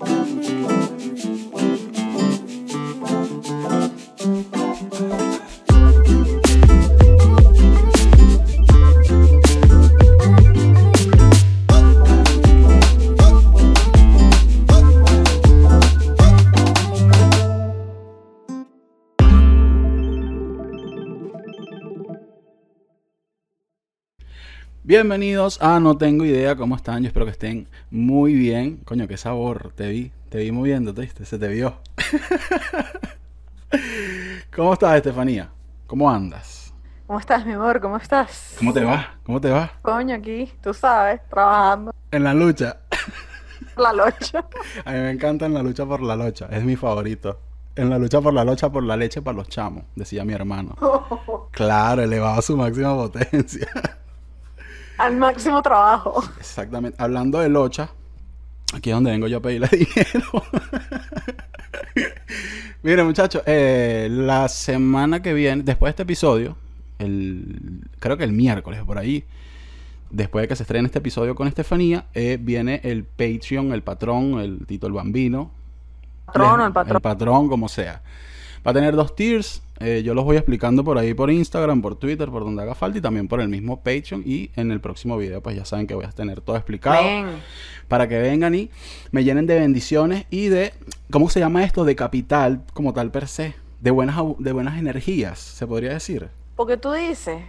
Thank you. Bienvenidos a No Tengo Idea, ¿cómo están? Yo espero que estén muy bien. Coño, qué sabor, te vi, te vi moviéndote, ¿viste? Se te vio. ¿Cómo estás, Estefanía? ¿Cómo andas? ¿Cómo estás, mi amor? ¿Cómo estás? ¿Cómo te va? ¿Cómo te va? Coño, aquí, tú sabes, trabajando. En la lucha. La locha. A mí me encanta en la lucha por la locha, es mi favorito. En la lucha por la locha, por la leche para los chamos, decía mi hermano. Claro, elevado a su máxima potencia. Al máximo trabajo. Exactamente. Hablando de locha, aquí es donde vengo yo a pedirle dinero. Mire, muchachos, eh, la semana que viene, después de este episodio, el, creo que el miércoles por ahí, después de que se estrene este episodio con Estefanía, eh, viene el Patreon, el patrón, el Tito el Bambino. Patrón o el patrón. El patrón, como sea. Va a tener dos tiers. eh, yo los voy explicando por ahí por Instagram, por Twitter, por donde haga falta y también por el mismo Patreon. Y en el próximo video, pues ya saben que voy a tener todo explicado Ven. para que vengan y me llenen de bendiciones y de, ¿cómo se llama esto? De capital como tal per se. De buenas, de buenas energías, se podría decir. Porque tú dices,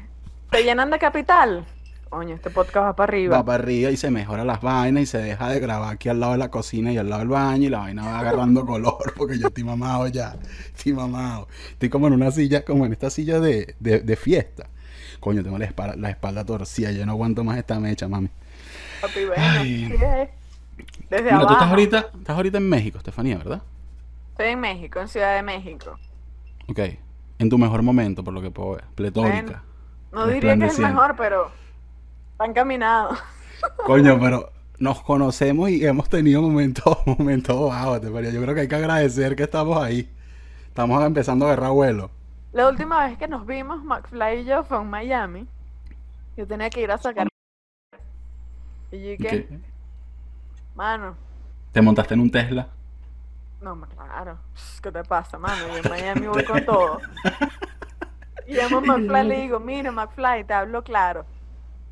te llenan de capital. Coño, este podcast va para arriba. Va para arriba y se mejora las vainas y se deja de grabar aquí al lado de la cocina y al lado del baño y la vaina va agarrando color porque yo estoy mamado ya. Estoy mamado. Estoy como en una silla, como en esta silla de, de, de fiesta. Coño, tengo la espalda, la espalda torcida. Yo no aguanto más esta mecha, mami. Papi, bueno, Ay. Desde Mira, abajo. tú estás ahorita, estás ahorita en México, Estefanía, ¿verdad? Estoy en México, en Ciudad de México. Ok. En tu mejor momento, por lo que puedo ver. Pletórica. No diría que es el mejor, pero van caminados. Coño, pero nos conocemos y hemos tenido momentos, momentos bajos, te. Yo creo que hay que agradecer que estamos ahí. Estamos empezando a agarrar vuelo. La última vez que nos vimos, McFly y yo, fue en Miami. Yo tenía que ir a sacar. Y yo dije, ¿Qué? mano, ¿Te montaste en un Tesla? No, claro. ¿Qué te pasa, mano? Yo en Miami voy con todo. Y llamo a McFly y le digo, mira, McFly, te hablo claro.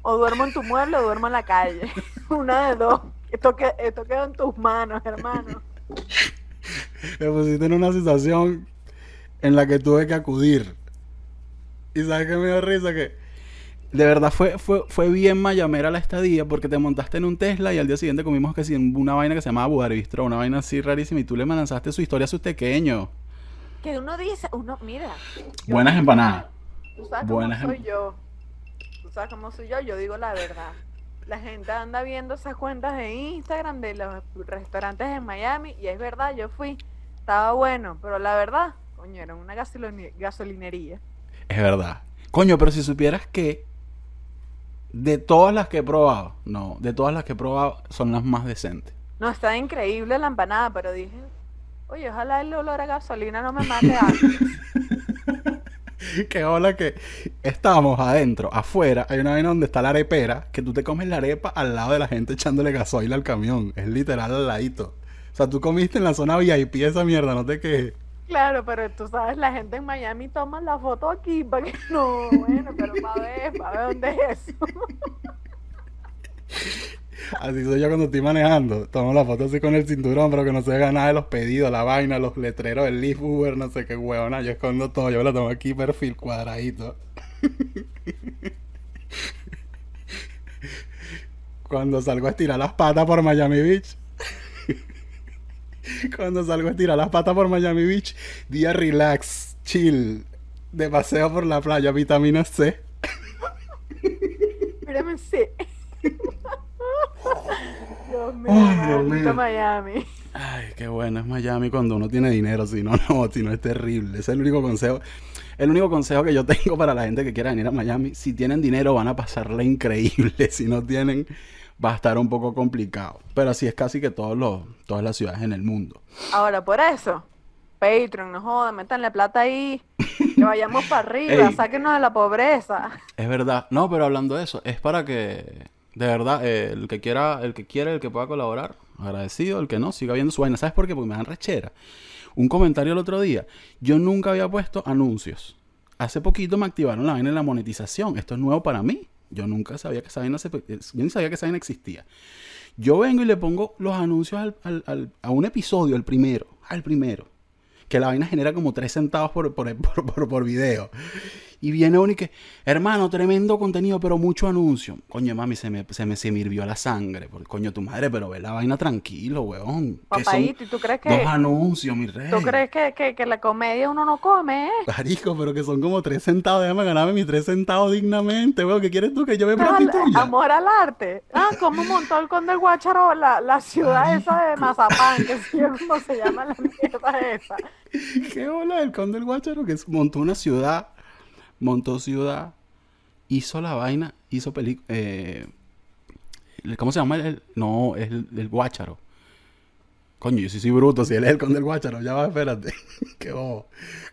O duermo en tu mueble o duermo en la calle. Una de dos. Esto, que, esto queda en tus manos, hermano. Me pusiste en una situación en la que tuve que acudir. Y sabes que me dio risa que de verdad fue, fue, fue bien mayamera la estadía porque te montaste en un Tesla y al día siguiente comimos que en una vaina que se llamaba Budarbistro, una vaina así rarísima y tú le lanzaste su historia a sus pequeños. Que uno dice, uno, mira. Buenas empanadas. Tú sabes buenas cómo em- soy yo. Sabes cómo soy yo, yo digo la verdad. La gente anda viendo esas cuentas de Instagram de los restaurantes en Miami y es verdad, yo fui, estaba bueno, pero la verdad, coño, era una gasolinería. Es verdad. Coño, pero si supieras que de todas las que he probado, no, de todas las que he probado son las más decentes. No, está increíble la empanada, pero dije, oye, ojalá el olor a gasolina no me mate antes. que hola que estamos adentro, afuera, hay una vaina donde está la arepera, que tú te comes la arepa al lado de la gente echándole gasoil al camión. Es literal al ladito. O sea, tú comiste en la zona VIP esa mierda, no te quejes. Claro, pero tú sabes, la gente en Miami toma la foto aquí para que no, bueno, pero para ver, para ver dónde es eso. Así soy yo cuando estoy manejando. Tomo la foto así con el cinturón, pero que no se vea nada de los pedidos, la vaina, los letreros del Lyft Uber, no sé qué huevona. Yo escondo todo, yo me lo tomo aquí perfil cuadradito. Cuando salgo a estirar las patas por Miami Beach. Cuando salgo a estirar las patas por Miami Beach, día relax, chill, de paseo por la playa, vitamina C. Mírame, sí. Dios mío, Ay, Dios maldito mío. Miami. Ay, qué bueno es Miami cuando uno tiene dinero, si no, no, si no es terrible. Ese es el único consejo. El único consejo que yo tengo para la gente que quiera venir a Miami, si tienen dinero van a pasarla increíble, si no tienen va a estar un poco complicado. Pero así es casi que todos los, todas las ciudades en el mundo. Ahora, por eso, Patreon, no jodan, métanle plata ahí, que vayamos para arriba, Ey. sáquenos de la pobreza. Es verdad. No, pero hablando de eso, es para que, de verdad, eh, el que quiera, el que quiera, el que pueda colaborar, Agradecido, el que no, siga viendo su vaina. ¿Sabes por qué? Porque me dan rechera. Un comentario el otro día. Yo nunca había puesto anuncios. Hace poquito me activaron la vaina de la monetización. Esto es nuevo para mí. Yo nunca sabía que esa vaina, se, yo ni sabía que esa vaina existía. Yo vengo y le pongo los anuncios al, al, al, a un episodio, el primero, al primero. Que la vaina genera como 3 centavos por, por, por, por video. Y viene uno y que, hermano, tremendo contenido, pero mucho anuncio. Coño, mami, se me, se me, se me hirvió la sangre. Por coño, tu madre, pero ve la vaina tranquilo, weón. Papaíto, ¿y tú crees que...? Dos anuncios, mi rey. ¿Tú crees que, que, que la comedia uno no come, eh? Marico, pero que son como tres centavos. Déjame ganarme mis tres centavos dignamente, weón. ¿Qué quieres tú? Que yo me prostituya. Amor al arte. Ah, ¿cómo montó el Conde Guácharo la, la ciudad Marico. esa de Mazapán? Que ¿cómo se llama la mierda esa? ¿Qué hola el Conde del Guácharo? Que montó una ciudad montó ciudad, hizo la vaina, hizo película. Eh, ¿Cómo se llama? El, no, es el, el, Guácharo. Coño, yo sí soy bruto, si él es el con del Guácharo. Ya va, espérate. Qué bobo.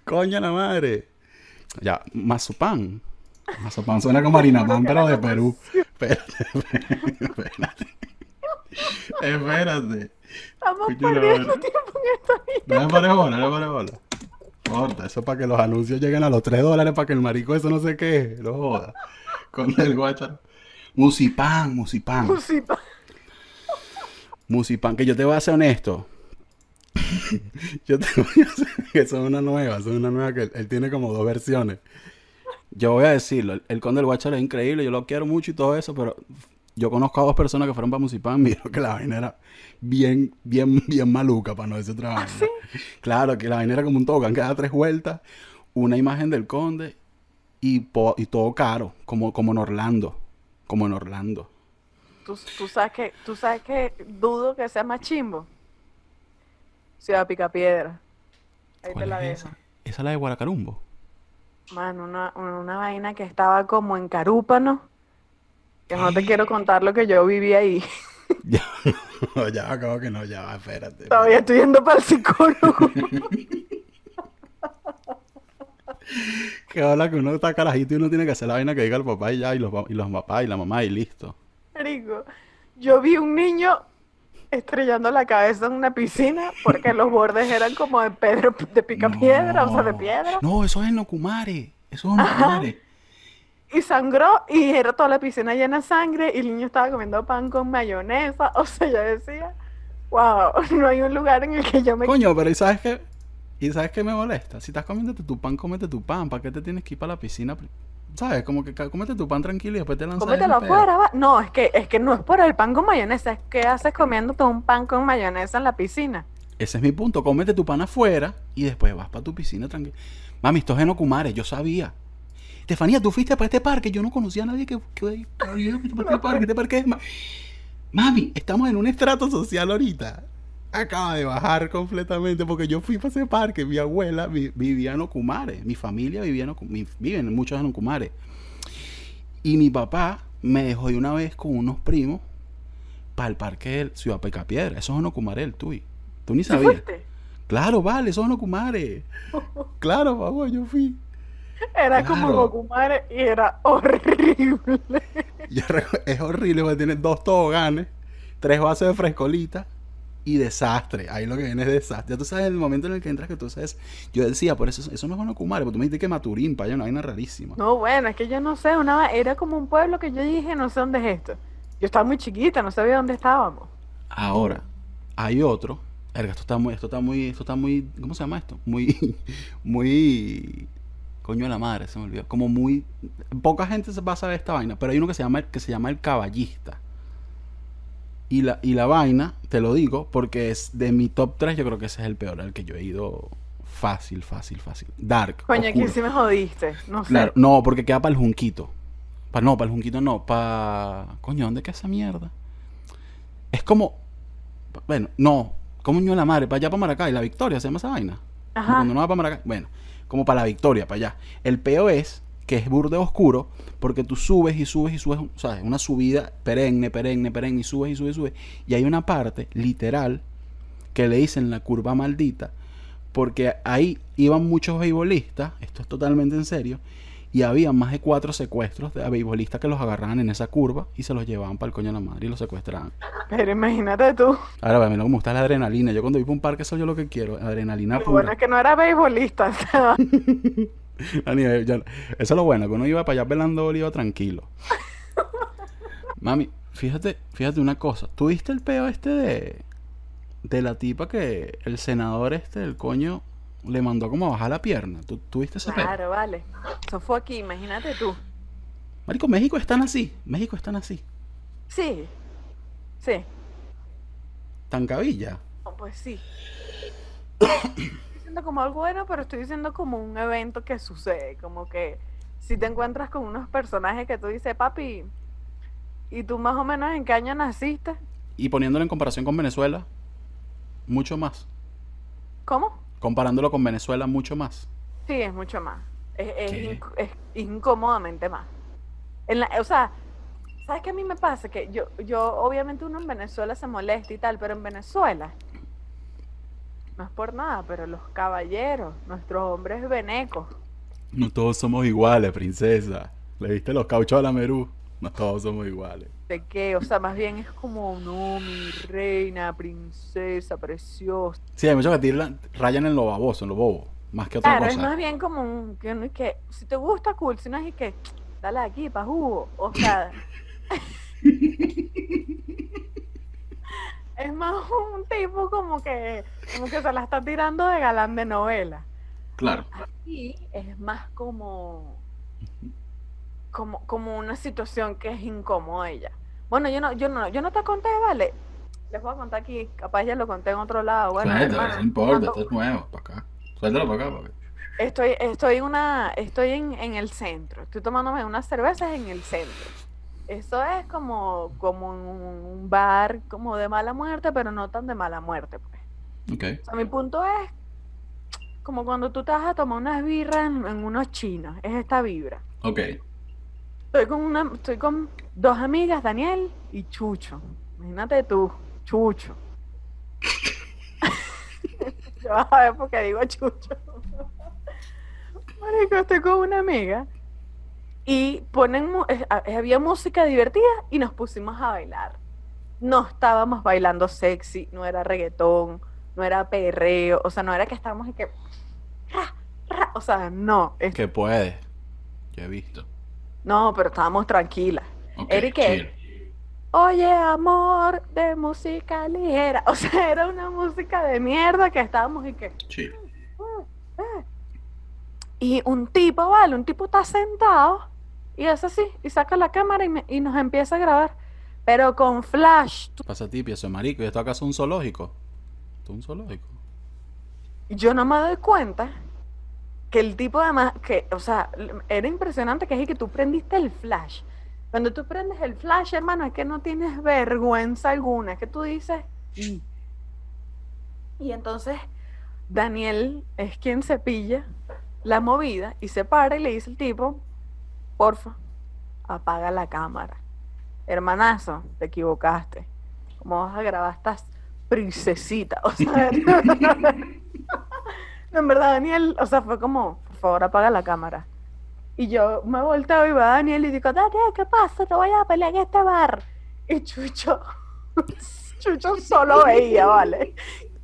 Coño, la madre. Ya, Mazupán. Mazupán suena como Marinapán, pero de Perú. Espérate, espérate. espérate. Estamos perdiendo tiempo en esta vida. No me pare bola, no me pare bola. Eso para que los anuncios lleguen a los 3 dólares para que el marico eso no sé qué, no joda. Con el guacharo. Musipán, musipán. Musipán. Musipán, que yo te voy a ser honesto. yo te voy a hacer que son una nueva, son una nueva que él, él, tiene como dos versiones. Yo voy a decirlo, el, el Conde del Guacharo es increíble, yo lo quiero mucho y todo eso, pero yo conozco a dos personas que fueron para Musipán, miro que la vaina era bien, bien, bien maluca, para no decir otra vaina. ¿Ah, sí? Claro, que la vaina era como un tobogán que da tres vueltas, una imagen del conde y, po y todo caro, como, como en Orlando. Como en Orlando. ¿Tú, tú, sabes que, tú sabes que dudo que sea más chimbo. Ciudad Picapiedra. Ahí te la es esa? ¿Esa es la de Guaracarumbo? Mano, una, una vaina que estaba como en Carúpano. Que no te quiero contar lo que yo viví ahí. Ya, no, ya, acabo que no, ya, espérate. Todavía estoy yendo para el psicólogo. que habla que uno está carajito y uno tiene que hacer la vaina que diga el papá y ya, y los, y los papás y la mamá y listo. Rico. Yo vi un niño estrellando la cabeza en una piscina porque los bordes eran como de pedro, de picapiedra, no, o sea, de piedra. No, eso es en Nocumare. Eso es en Nocumare. Y sangró y era toda la piscina llena de sangre y el niño estaba comiendo pan con mayonesa. O sea, yo decía, wow, no hay un lugar en el que yo me... Coño, pero ¿y sabes qué? ¿Y sabes qué me molesta? Si estás comiéndote tu pan, cómete tu pan. ¿Para qué te tienes que ir para la piscina? ¿Sabes? Como que cómete tu pan tranquilo y después te lanzas. Cómetelo afuera, va. No, es que, es que no es por el pan con mayonesa. Es que haces comiéndote un pan con mayonesa en la piscina. Ese es mi punto. Cómete tu pan afuera y después vas para tu piscina tranquilo. Mami, esto es en Ocumare, yo sabía. Estefanía, tú fuiste para este parque. Yo no conocía a nadie que. que, que este parque, este parque es. Mami, estamos en un estrato social ahorita. Acaba de bajar completamente porque yo fui para ese parque. Mi abuela vi, vivía en Ocumare. Mi familia vivía en Ocumare. Viven muchos en Ocumare. Y mi papá me dejó de una vez con unos primos para el parque de Ciudad Pecapiedra. Eso es en Ocumare, el tuyo. Tú ni sabías. Claro, vale, eso es en Ocumare. claro, papá, yo fui. Era claro. como Gocumare y era horrible. es horrible porque tiene dos toboganes, tres bases de frescolita y desastre. Ahí lo que viene es desastre. Ya tú sabes el momento en el que entras que tú sabes. Yo decía, por eso eso no es Gocumare, porque tú me dijiste que Maturín, para allá una vaina rarísima. No, bueno, es que yo no sé, una era como un pueblo que yo dije, no sé dónde es esto. Yo estaba muy chiquita, no sabía dónde estábamos. Ahora, hay otro. Erga, esto está muy, esto está muy, esto está muy, ¿cómo se llama esto? Muy, muy coño de la madre, se me olvidó. Como muy. Poca gente va a saber esta vaina, pero hay uno que se llama, que se llama el caballista. Y la, y la vaina, te lo digo, porque es de mi top 3, yo creo que ese es el peor, el que yo he ido fácil, fácil, fácil. Dark. Coño, aquí sí me jodiste. No sé. Claro, no, porque queda para el junquito. Pa, no, para el junquito no, para. Coño, ¿dónde queda esa mierda? Es como. Bueno, no. Coño de la madre, para allá para Maracay, la Victoria, se llama esa vaina. Ajá. Cuando no va para Maracay. Bueno como para la victoria, para allá. El peo es que es burde oscuro porque tú subes y subes y subes, ¿sabes? Una subida perenne, perenne, perenne, y subes y subes y subes. Y hay una parte, literal, que le dicen la curva maldita, porque ahí iban muchos beisbolistas, esto es totalmente en serio, Y había más de cuatro secuestros de beisbolistas que los agarraban en esa curva y se los llevaban para el coño de la madre y los secuestraban. Pero imagínate tú. Ahora, a mí lo que me gusta es la adrenalina. Yo cuando voy para un parque, eso yo lo que quiero. Adrenalina Lo pura. bueno es que no era beisbolista. ya- eso es lo bueno, que uno iba para allá y iba tranquilo. Mami, fíjate, fíjate una cosa. ¿Tuviste el peo este de, de la tipa que el senador este, el coño, le mandó como a bajar la pierna? ¿Tú tuviste ese claro, vale. Eso fue aquí, imagínate tú. Marico, México están así. México están así. Sí. Sí. Tan cabilla. No, pues sí. Estoy diciendo como algo bueno, pero estoy diciendo como un evento que sucede. Como que si te encuentras con unos personajes que tú dices, papi, ¿y tú más o menos en qué año naciste? Y poniéndolo en comparación con Venezuela, mucho más. ¿Cómo? Comparándolo con Venezuela, mucho más. Sí, es mucho más. Es, es ¿Qué? inc- es incómodamente más. En la- o sea, ¿sabes qué a mí me pasa? Que yo, yo, obviamente uno en Venezuela se molesta y tal, pero en Venezuela, no es por nada, pero los caballeros, nuestros hombres venecos, No todos somos iguales, princesa. ¿Le diste los cauchos a la Merú? No todos somos iguales. De qué, o sea, más bien es como, no, mi reina, princesa, preciosa. Sí, hay muchos que tiran, rayan en lo baboso, en lo bobo. Más que otra Claro, es cosa. más bien como un, que es si te gusta, cool, si no es que, dale aquí, pa' jugo. O sea, es más un tipo como que, como que se la está tirando de galán de novela. Claro. Aquí es más como, como, como una situación que es incómoda ella. Bueno, yo no, yo no, yo no te conté, vale. Les voy a contar aquí, capaz ya lo conté en otro lado. Bueno, hermano, cuando- es nuevo, para acá. Suéltalo para acá, papi. Estoy, estoy, en una, estoy en, en el centro. Estoy tomándome unas cervezas en el centro. Eso es como, como un, bar como de mala muerte, pero no tan de mala muerte. Pues. Ok. O sea, mi punto es como cuando tú te vas a tomar unas birras en, en unos chinos. Es esta vibra. Ok. Estoy con, una, estoy con dos amigas, Daniel y Chucho. Imagínate tú, Chucho. Yo vas a ver por qué digo Chucho. Marico, estoy con una amiga y ponen, había música divertida y nos pusimos a bailar. No estábamos bailando sexy, no era reggaetón, no era perreo, o sea, no era que estábamos y que... ra, ra, o sea, no, es- Que puede. Yo he visto. no, pero estábamos tranquilas. Ok, Eric. Oye, amor, de música ligera. O sea, era una música de mierda que estábamos y que... Chill. Y un tipo, vale, un tipo está sentado y es así, y saca la cámara y, me- y nos empieza a grabar. Pero con flash. Pasa ti, eso es marico. ¿Y esto acaso es un zoológico? ¿Esto es un zoológico? Yo no me doy cuenta que el tipo además, que, o sea, era impresionante que es que tú prendiste el flash. Cuando tú prendes el flash, hermano, es que no tienes vergüenza alguna, es que tú dices... Y entonces Daniel es quien se pilla la movida y se para y le dice al tipo, porfa, apaga la cámara. Hermanazo, te equivocaste. ¿Cómo vas a grabar estas princesitas? O sea, no, en verdad, Daniel, o sea, fue como, por favor, apaga la cámara. Y yo me volteo y va Daniel y digo, Daniel, ¿qué pasa? Te voy a pelear en este bar. Y Chucho, Chucho solo veía, ¿vale?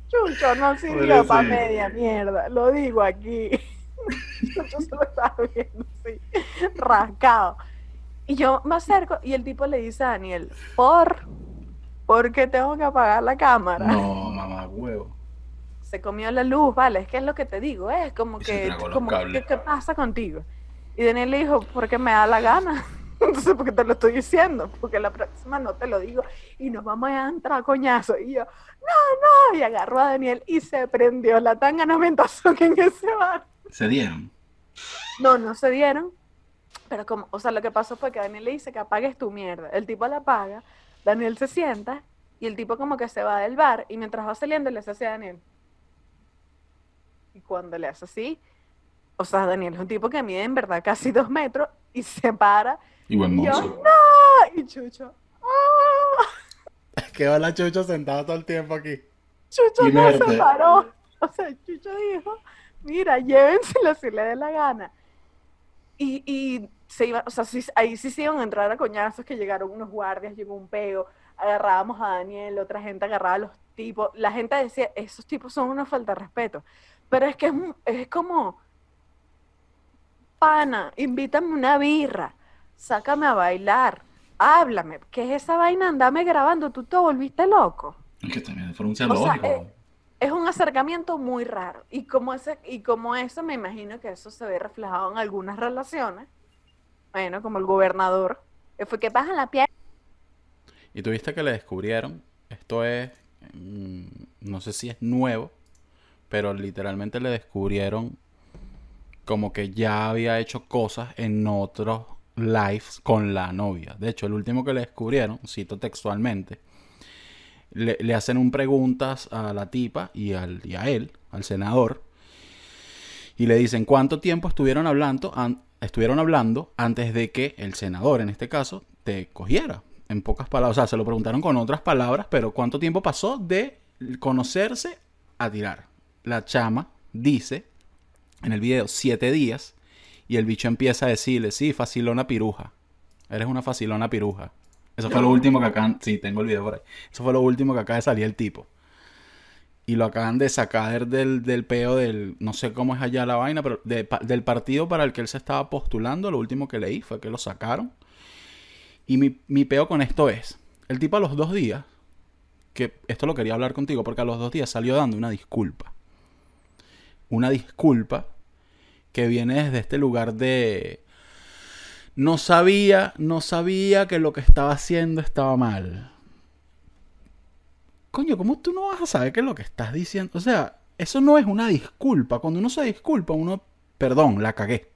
Chucho no sirvió para Pobrecito. media mierda, lo digo aquí. Chucho solo estaba viendo así, rascado. Y yo me acerco y el tipo le dice a Daniel, ¿por? ¿Por qué tengo que apagar la cámara? No, mamá, huevo. se comió la luz, vale, es que es lo que te digo, es como Y se que, como que. ¿qué pasa contigo? Y Daniel le dijo, porque me da la gana. Entonces, porque te lo estoy diciendo, porque la próxima no te lo digo y nos vamos a entrar a coñazo. Y yo, no, no, y agarró a Daniel y se prendió la tanga, no me que en ese bar. Se dieron. No, no se dieron. Pero como, o sea, lo que pasó fue que Daniel le dice que apagues tu mierda. El tipo la apaga, Daniel se sienta y el tipo como que se va del bar y mientras va saliendo le hace así a Daniel. Y cuando le hace así, o sea, Daniel es un tipo que mide en verdad casi dos metros y se para Y buen y yo, mozo. ¡no! Y Chucho, ¡ah! Quedó la chucha sentada todo el tiempo aquí. Chucho Y no se paró. O sea, Chucho dijo, mira, llévenselo si le dé la gana. y, y se iba, o sea, sí- ahí sí se iban a entrar a coñazos que llegaron unos guardias, llegó un peo, agarrábamos a Daniel, otra gente agarraba a los tipos, la gente decía, esos tipos son una falta de respeto, pero es que es, es como, pana, invítame una birra, sácame a bailar, háblame, ¿qué es esa vaina? Andame grabando, tú te volviste loco. Es que también O sea, eh, es un acercamiento muy raro. Y como, ese, y como eso, me imagino que eso se ve reflejado en algunas relaciones. Bueno, como el gobernador, que fue que bajan la piel. Y tuviste que le descubrieron, esto es, mm, no sé si es nuevo, pero literalmente le descubrieron como que ya había hecho cosas en otros lives con la novia. De hecho, el último que le descubrieron, cito textualmente, le, hacen un preguntas a la tipa y, al, y a él, al senador, y le dicen cuánto tiempo estuvieron hablando, an- estuvieron hablando antes de que el senador, en este caso, te cogiera. En pocas palabras, o sea, se lo preguntaron con otras palabras, pero cuánto tiempo pasó de conocerse a tirar. La chama dice en el video siete días y el bicho empieza a decirle, sí, facilona piruja. Eres una facilona piruja. Eso fue lo último que acaban, sí, tengo el video por ahí. Eso fue lo último que acaba de salir el tipo. Y lo acaban de sacar del, del peo del, no sé cómo es allá la vaina, pero del partido para el que él se estaba postulando, lo último que leí fue que lo sacaron. Y mi, mi peo con esto es, el tipo a los dos días, que esto lo quería hablar contigo, porque a los dos días salió dando una disculpa. Una disculpa que viene desde este lugar de... No sabía, no sabía que lo que estaba haciendo estaba mal. Coño, ¿cómo tú no vas a saber que lo que estás diciendo? O sea, eso no es una disculpa. Cuando uno se disculpa, uno, perdón, la cagué.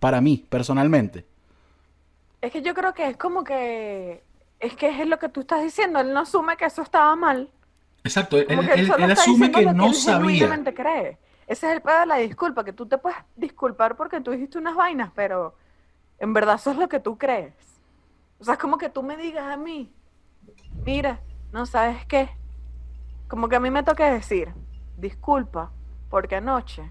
Para mí, personalmente. Es que yo creo que es como que. Es que es lo que tú estás diciendo. Él no asume que eso estaba mal. Exacto, él, Como él- que él él- solo él está asume que lo no él sabía. cree. Ese es el pedo de la disculpa, que tú te puedes disculpar porque tú dijiste unas vainas, pero en verdad eso es lo que tú crees. O sea, es como que tú me digas a mí, mira, no sabes qué. Como que a mí me toca decir, disculpa, porque anoche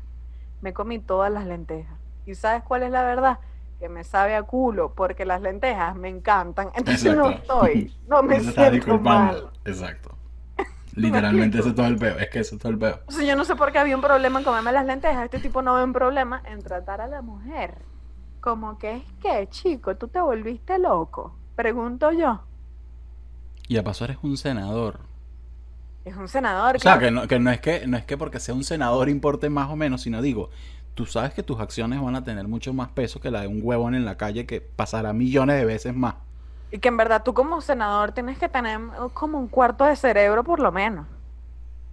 me comí todas las lentejas. ¿Y sabes cuál es la verdad? Que me sabe a culo, porque las lentejas me encantan. Entonces no estoy, no me siento mal. Exacto. Literalmente ese es todo el peo. Es que ese es todo el peo. O sea, yo no sé por qué había un problema en comerme las lentejas. Este tipo no ve un problema en tratar a la mujer. Como que es que, chico, tú te volviste loco. Pregunto yo. Y a paso eres un senador. Es un senador, O sea, claro. que no, que no es que no es que porque sea un senador importe más o menos, sino digo, tú sabes que tus acciones van a tener mucho más peso que la de un huevón en la calle que pasará millones de veces más. Y que en verdad tú como senador tienes que tener como un cuarto de cerebro por lo menos.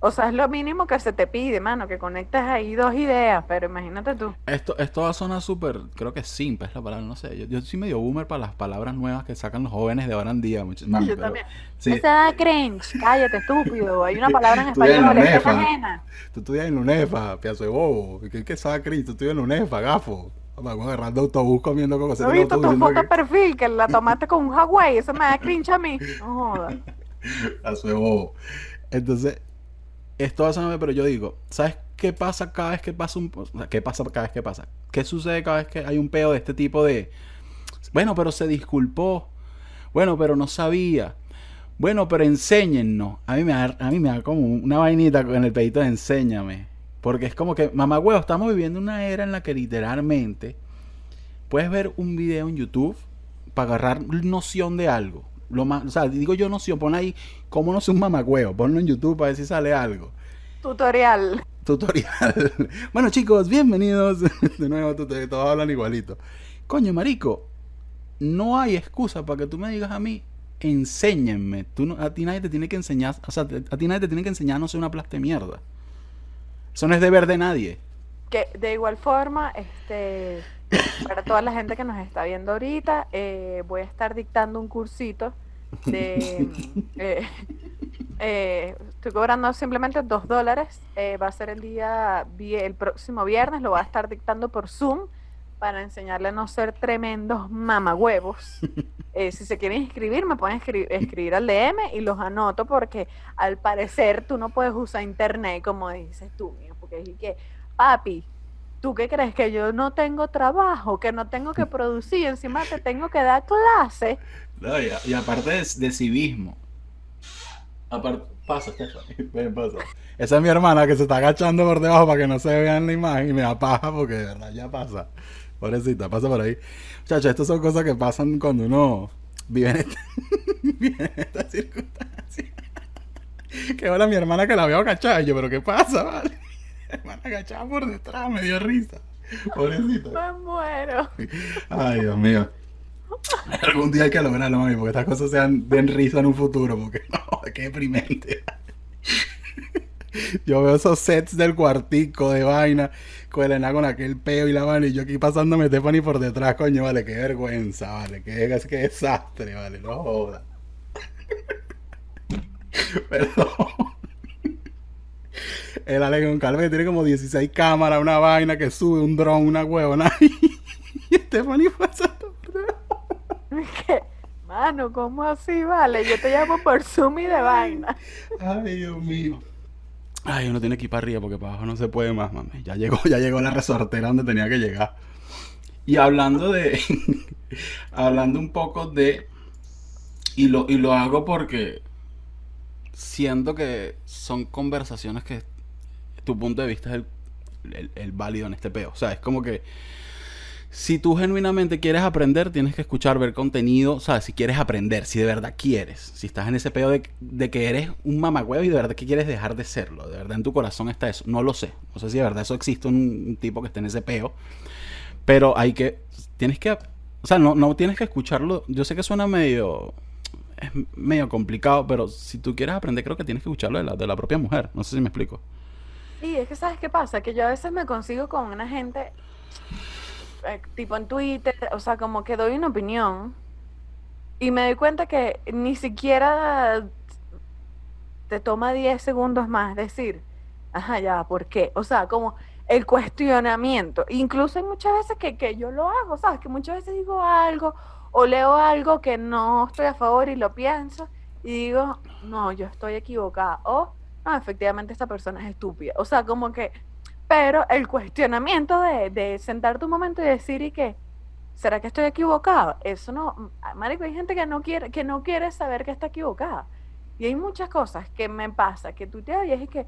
O sea, es lo mínimo que se te pide, mano, que conectes ahí dos ideas, pero imagínate tú. Esto, esto va a sonar súper, creo que simple es la palabra, no sé. Yo, yo soy medio boomer para las palabras nuevas que sacan los jóvenes de ahora en día. muchas- mami, Yo pero- también. sí, Esa da cringe, cállate, estúpido. Hay una palabra en español, la es ajena. Tú estudias en UNEFA, piazo de bobo. ¿Qué, qué sabe Cris? Tú estudias en UNEFA, gafo. Me voy agarrando autobús comiendo cosas ¿No has visto tu foto de perfil que la tomaste con un Huawei? Eso me da cringe a mí. No jodas. De bobo. Entonces, esto va a sonar, pero yo digo, ¿sabes qué pasa cada vez que pasa un... o sea, ¿Qué pasa cada vez que pasa? ¿Qué sucede cada vez que hay un peo de este tipo de... Bueno, pero se disculpó. Bueno, pero no sabía. Bueno, pero enséñennos. A mí me da, a mí me da como una vainita con el pedito de enséñame. Porque es como que, mamá huevo, estamos viviendo una era en la que literalmente puedes ver un video en YouTube para agarrar noción de algo. Lo más, o sea, digo yo noción, pon ahí cómo no sé un mamagüeo, ponlo en YouTube para ver si sale algo. Tutorial. Tutorial. bueno, chicos, bienvenidos de nuevo a tutorial. Todos hablan igualito. Coño, marico, no hay excusa para que tú me digas a mí, enséñenme. Tú no- a ti nadie te tiene que enseñar, o sea, a ti nadie te tiene que enseñar a no ser una plasta de mierda. Eso no es deber de nadie. Que de igual forma, este, para toda la gente que nos está viendo ahorita, eh, voy a estar dictando un cursito de... eh, eh, estoy cobrando simplemente dos dólares. eh, va a ser el día, el próximo viernes, lo voy a estar dictando por Zoom para enseñarle a no ser tremendos mamagüevos. Eh, si se quieren inscribir, me pueden escri- escribir al DM y los anoto porque al parecer tú no puedes usar internet como dices tú, mío, porque es que, papi, ¿Tú qué crees? Que yo no tengo trabajo, que no tengo que producir, encima te tengo que dar clase. No, y, y aparte de, de civismo. Aparte, pasa. Ven, pasa. Esa es mi hermana que se está agachando por debajo para que no se vea en la imagen y me da paja porque de verdad ya pasa. Pobrecita, pasa por ahí. Muchachos, estas son cosas que pasan cuando uno vive en esta, vive en esta circunstancia. Que ahora mi hermana que la veo agachada. Yo, ¿pero qué pasa, vale? Mi hermana agachada por detrás, me dio risa. Pobrecita. Me muero. Ay, Dios mío. Algún día hay que lograrlo, mami, porque estas cosas sean den risa en un futuro, porque no, qué deprimente. Yo veo esos sets del cuartico de vaina, con el con aquel peo y la vaina, y yo aquí pasándome Stephanie por detrás, coño, vale, qué vergüenza, vale, qué, qué desastre, vale, no joda. Perdón. El Ale con Calve tiene como 16 cámaras, una vaina que sube, un dron, una huevona. Y Stephanie pasando. ¿Qué? Mano, ¿cómo así, vale? Yo te llamo por Zoom y de vaina. Ay, Dios mío. Ay, uno tiene que ir para arriba porque para abajo no se puede más, mami. Ya llegó, ya llegó la resortera donde tenía que llegar. Y hablando de. hablando un poco de. Y lo, y lo hago porque siento que son conversaciones que tu punto de vista es el, el- el válido en este peo. O sea, es como que si tú genuinamente quieres aprender, tienes que escuchar, ver contenido. Sea, si quieres aprender, si de verdad quieres. Si estás en ese peo de, que eres un mamagüevo y de verdad que quieres dejar de serlo. De verdad en tu corazón está eso. No lo sé. No sé si de verdad eso existe un, un tipo que esté en ese peo. Pero hay que. Tienes que. O sea, no, no tienes que escucharlo. Yo sé que suena medio. Es medio complicado, pero si tú quieres aprender, creo que tienes que escucharlo de la, de la propia mujer. No sé si me explico. Y es que, ¿sabes qué pasa? Que yo a veces me consigo con una gente, eh, tipo en Twitter, o sea, como que doy una opinión y me doy cuenta que ni siquiera te toma 10 segundos más decir, ajá, ya, ¿por qué? O sea, como el cuestionamiento. Incluso hay muchas veces que, que yo lo hago, ¿sabes? Que muchas veces digo algo o leo algo que no estoy a favor y lo pienso y digo, no, yo estoy equivocada. O, no, efectivamente esta persona es estúpida. O sea, como que, pero el cuestionamiento de, de sentarte un momento y decir y que, ¿será que estoy equivocado? Eso no, marico, hay gente que no quiere, que no quiere saber que está equivocada. Y hay muchas cosas que me pasa, que tú te oyes y que,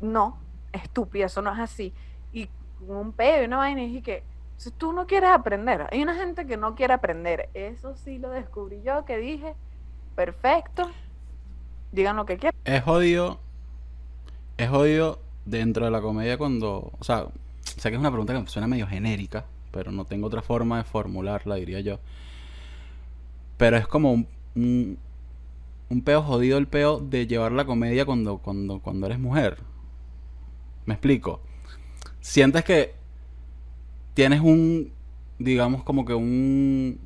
no, estúpida, eso no es así. Y un pedo y una vaina y que, si tú no quieres aprender, hay una gente que no quiere aprender. Eso sí lo descubrí yo, que dije, perfecto, digan lo que quieran. Es jodido. Es jodido dentro de la comedia cuando. O sea, sé que es una pregunta que suena medio genérica, pero no tengo otra forma de formularla, diría yo. Pero es como un, un, un peo jodido el peo de llevar la comedia cuando, cuando, cuando eres mujer. Me explico. Sientes que tienes un. Digamos, como que un.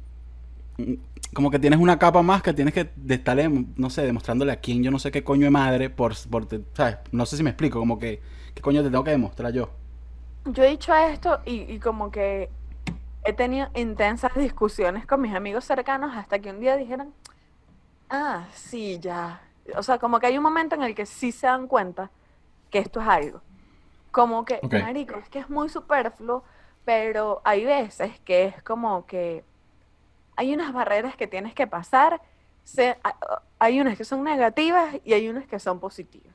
Como que tienes una capa más que tienes que de estarle, no sé, demostrándole a quién yo no sé qué coño de madre, por, por ¿sabes? No sé si me explico, como que, ¿qué coño te tengo que demostrar yo? Yo he dicho esto y, y como que he tenido intensas discusiones con mis amigos cercanos hasta que un día dijeron, ah, sí, ya. O sea, como que hay un momento en el que sí se dan cuenta que esto es algo. Como que, Ok. marico, es que es muy superfluo, pero hay veces que es como que hay unas barreras que tienes que pasar. se- hay unas que son negativas y hay unas que son positivas.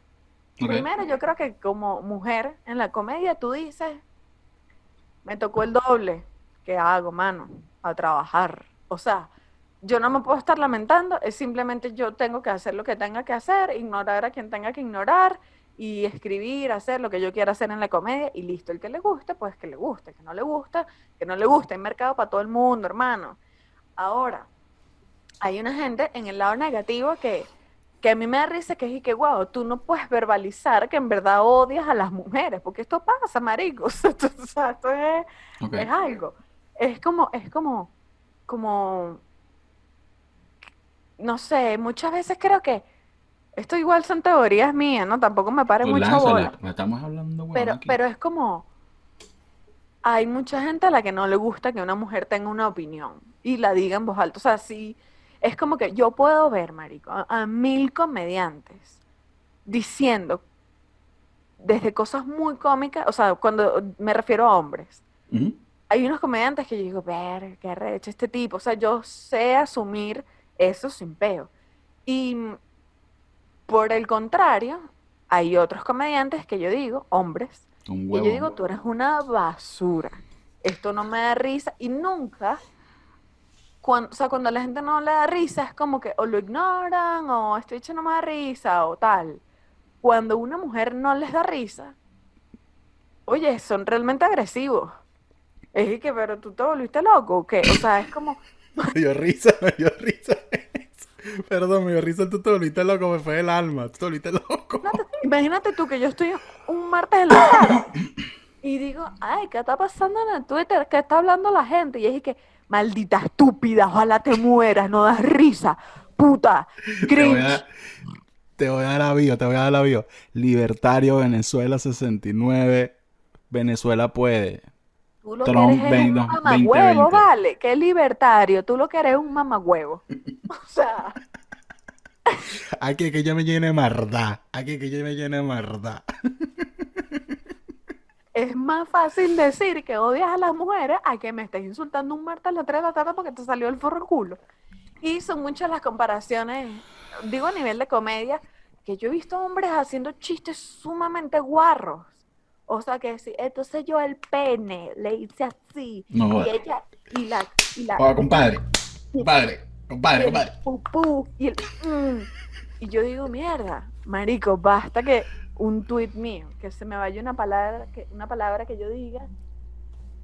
Primero, yo creo que como mujer en la comedia tú dices, me tocó el doble, ¿qué hago, mano? A trabajar. O sea, yo no me puedo estar lamentando, es simplemente yo tengo que hacer lo que tenga que hacer, ignorar a quien tenga que ignorar y escribir, hacer lo que yo quiera hacer en la comedia y listo. El que le guste, pues que le guste, que no le gusta, que no le guste. Hay mercado para todo el mundo, hermano. Ahora, hay una gente en el lado negativo que, que a mí me da risa que es y que, wow, tú no puedes verbalizar que en verdad odias a las mujeres, porque esto pasa, marico. O sea, esto, o sea, esto es, algo. Es como, es como, como, no sé, muchas veces creo que esto igual son teorías mías, ¿no? Tampoco me pare Tú mucho bola. Estamos hablando, Pero, aquí. pero es como, hay mucha gente a la que no le gusta que una mujer tenga una opinión y la diga en voz alta. O sea, sí, es como que yo puedo ver, marico, a, a mil comediantes diciendo desde cosas muy cómicas, o sea, cuando me refiero a hombres. Hay unos comediantes que yo digo, ver, qué arrecho este tipo. O sea, yo sé asumir eso sin peo. Y por el contrario, hay otros comediantes que yo digo, hombres, huevo. yo digo, tú eres una basura. Esto no me da risa. Y nunca, cuando, o sea, cuando a la gente no le da risa, es como que o lo ignoran, o este hecho no me da risa, o tal. Cuando una mujer no les da risa, oye, son realmente agresivos. Es que, pero tú te volviste loco, ¿o qué? O sea, es como, Me dio risa, me dio risa. Perdón, me dio risa tú te volviste loco, me fue el alma. Tú te volviste loco. imagínate, imagínate tú que yo estoy un martes en la tarde y digo, ay, ¿qué está pasando en el Twitter? ¿Qué está hablando la gente? Y es que, maldita estúpida, ojalá te mueras, no das risa, puta, cringe. te voy a dar la bio, te voy a dar la bio. Libertario Venezuela 69. Venezuela puede. Tú lo Trump que eres es un 20, mamagüevo, 2020. vale, qué libertario, tú lo que eres es un mamagüevo. O sea, Aquí que yo me llene de maldad. Aquí que yo me llene de maldad. es más fácil decir que odias a las mujeres a que me estés insultando un martes a las 3 de la tarde porque te salió el forro culo. Y son muchas las comparaciones, digo a nivel de comedia, que yo he visto hombres haciendo chistes sumamente guarros. O sea que si, entonces yo el pene le hice así. No y ella, y la, y la, Joda, compadre. Compadre. Compadre, el compadre. pupú, y el mm. Y yo digo, mierda, marico, basta que un tuit mío, que se me vaya una palabra que, una palabra que yo diga,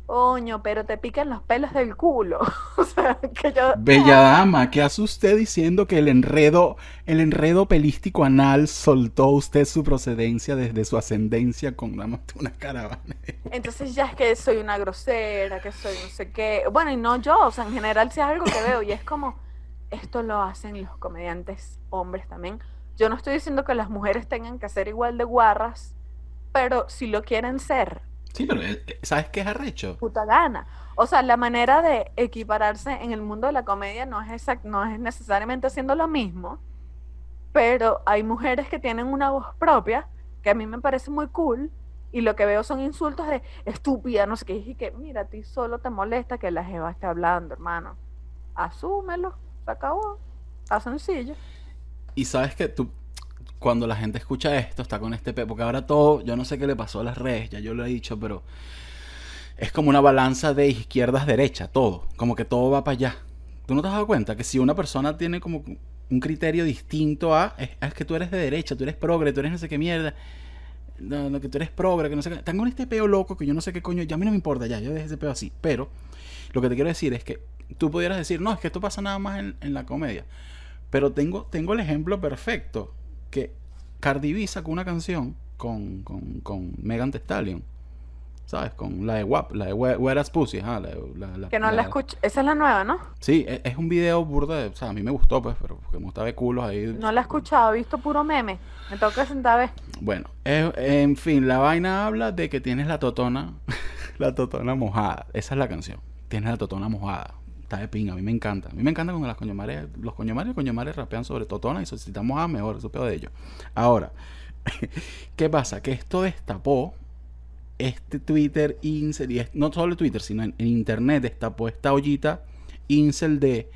coño, pero te pican los pelos del culo. o sea, que yo... Bella dama, ¿qué hace usted diciendo que el enredo, el enredo pelístico anal soltó usted su procedencia desde su ascendencia con una, una caravana? Entonces ya es que soy una grosera, que soy no sé qué. Bueno, y no yo, o sea, en general sí es algo que veo y es como, esto lo hacen los comediantes hombres también. Yo no estoy diciendo que las mujeres tengan que ser igual de guarras, pero si lo quieren ser, Sí, pero eh, eh, ¿Sabes qué es arrecho? puta gana. O sea, la manera de equipararse en el mundo de la comedia no es exact, no es necesariamente haciendo lo mismo, pero hay mujeres que tienen una voz propia que a mí me parece muy cool y lo que veo son insultos de estúpida, no sé qué, y que mira, a ti solo te molesta que la jeva esté hablando, hermano. Asúmelo, se acabó. Está sencillo. Y sabes que tú, cuando la gente escucha esto, está con este pe, porque ahora todo, yo no sé qué le pasó a las redes, ya yo lo he dicho, pero es como una balanza de izquierdas derecha, todo, como que todo va para allá. ¿Tú no te has dado cuenta que si una persona tiene como un criterio distinto a, es, es que tú eres de derecha, tú eres progre, tú eres no sé qué mierda, no, no, que tú eres progre, que no sé qué, están con este peo loco que yo no sé qué coño, ya a mí no me importa, ya, yo dejé ese peo así, pero lo que te quiero decir es que tú pudieras decir, no, es que esto pasa nada más en, en la comedia. Pero tengo, tengo el ejemplo perfecto. Que Cardi B sacó una canción con, con, con Megan Thee Stallion. ¿Sabes? Con la de WAP, la de Where, Where As Pussy. ajá, la, la- la- Que no la escucho. Esa es la nueva, ¿no? Sí, es, es un video burda de... O sea, a mí me gustó, pues, pero porque me gustaba de culos ahí. No la he escuchado, he visto puro meme. Me toca sentar a ver. Bueno, en fin, la vaina habla de que tienes la totona, la totona mojada. Esa es la canción. Tienes la totona mojada. Está de pinga, a mí me encanta. A mí me encanta cuando las coñomares, los coñomares y coñomares rapean sobre totona y está mojada, mejor, eso es de ellos. Ahora, ¿qué pasa? Que esto destapó este Twitter incel, no solo Twitter, sino en, en internet destapó esta ollita incel de,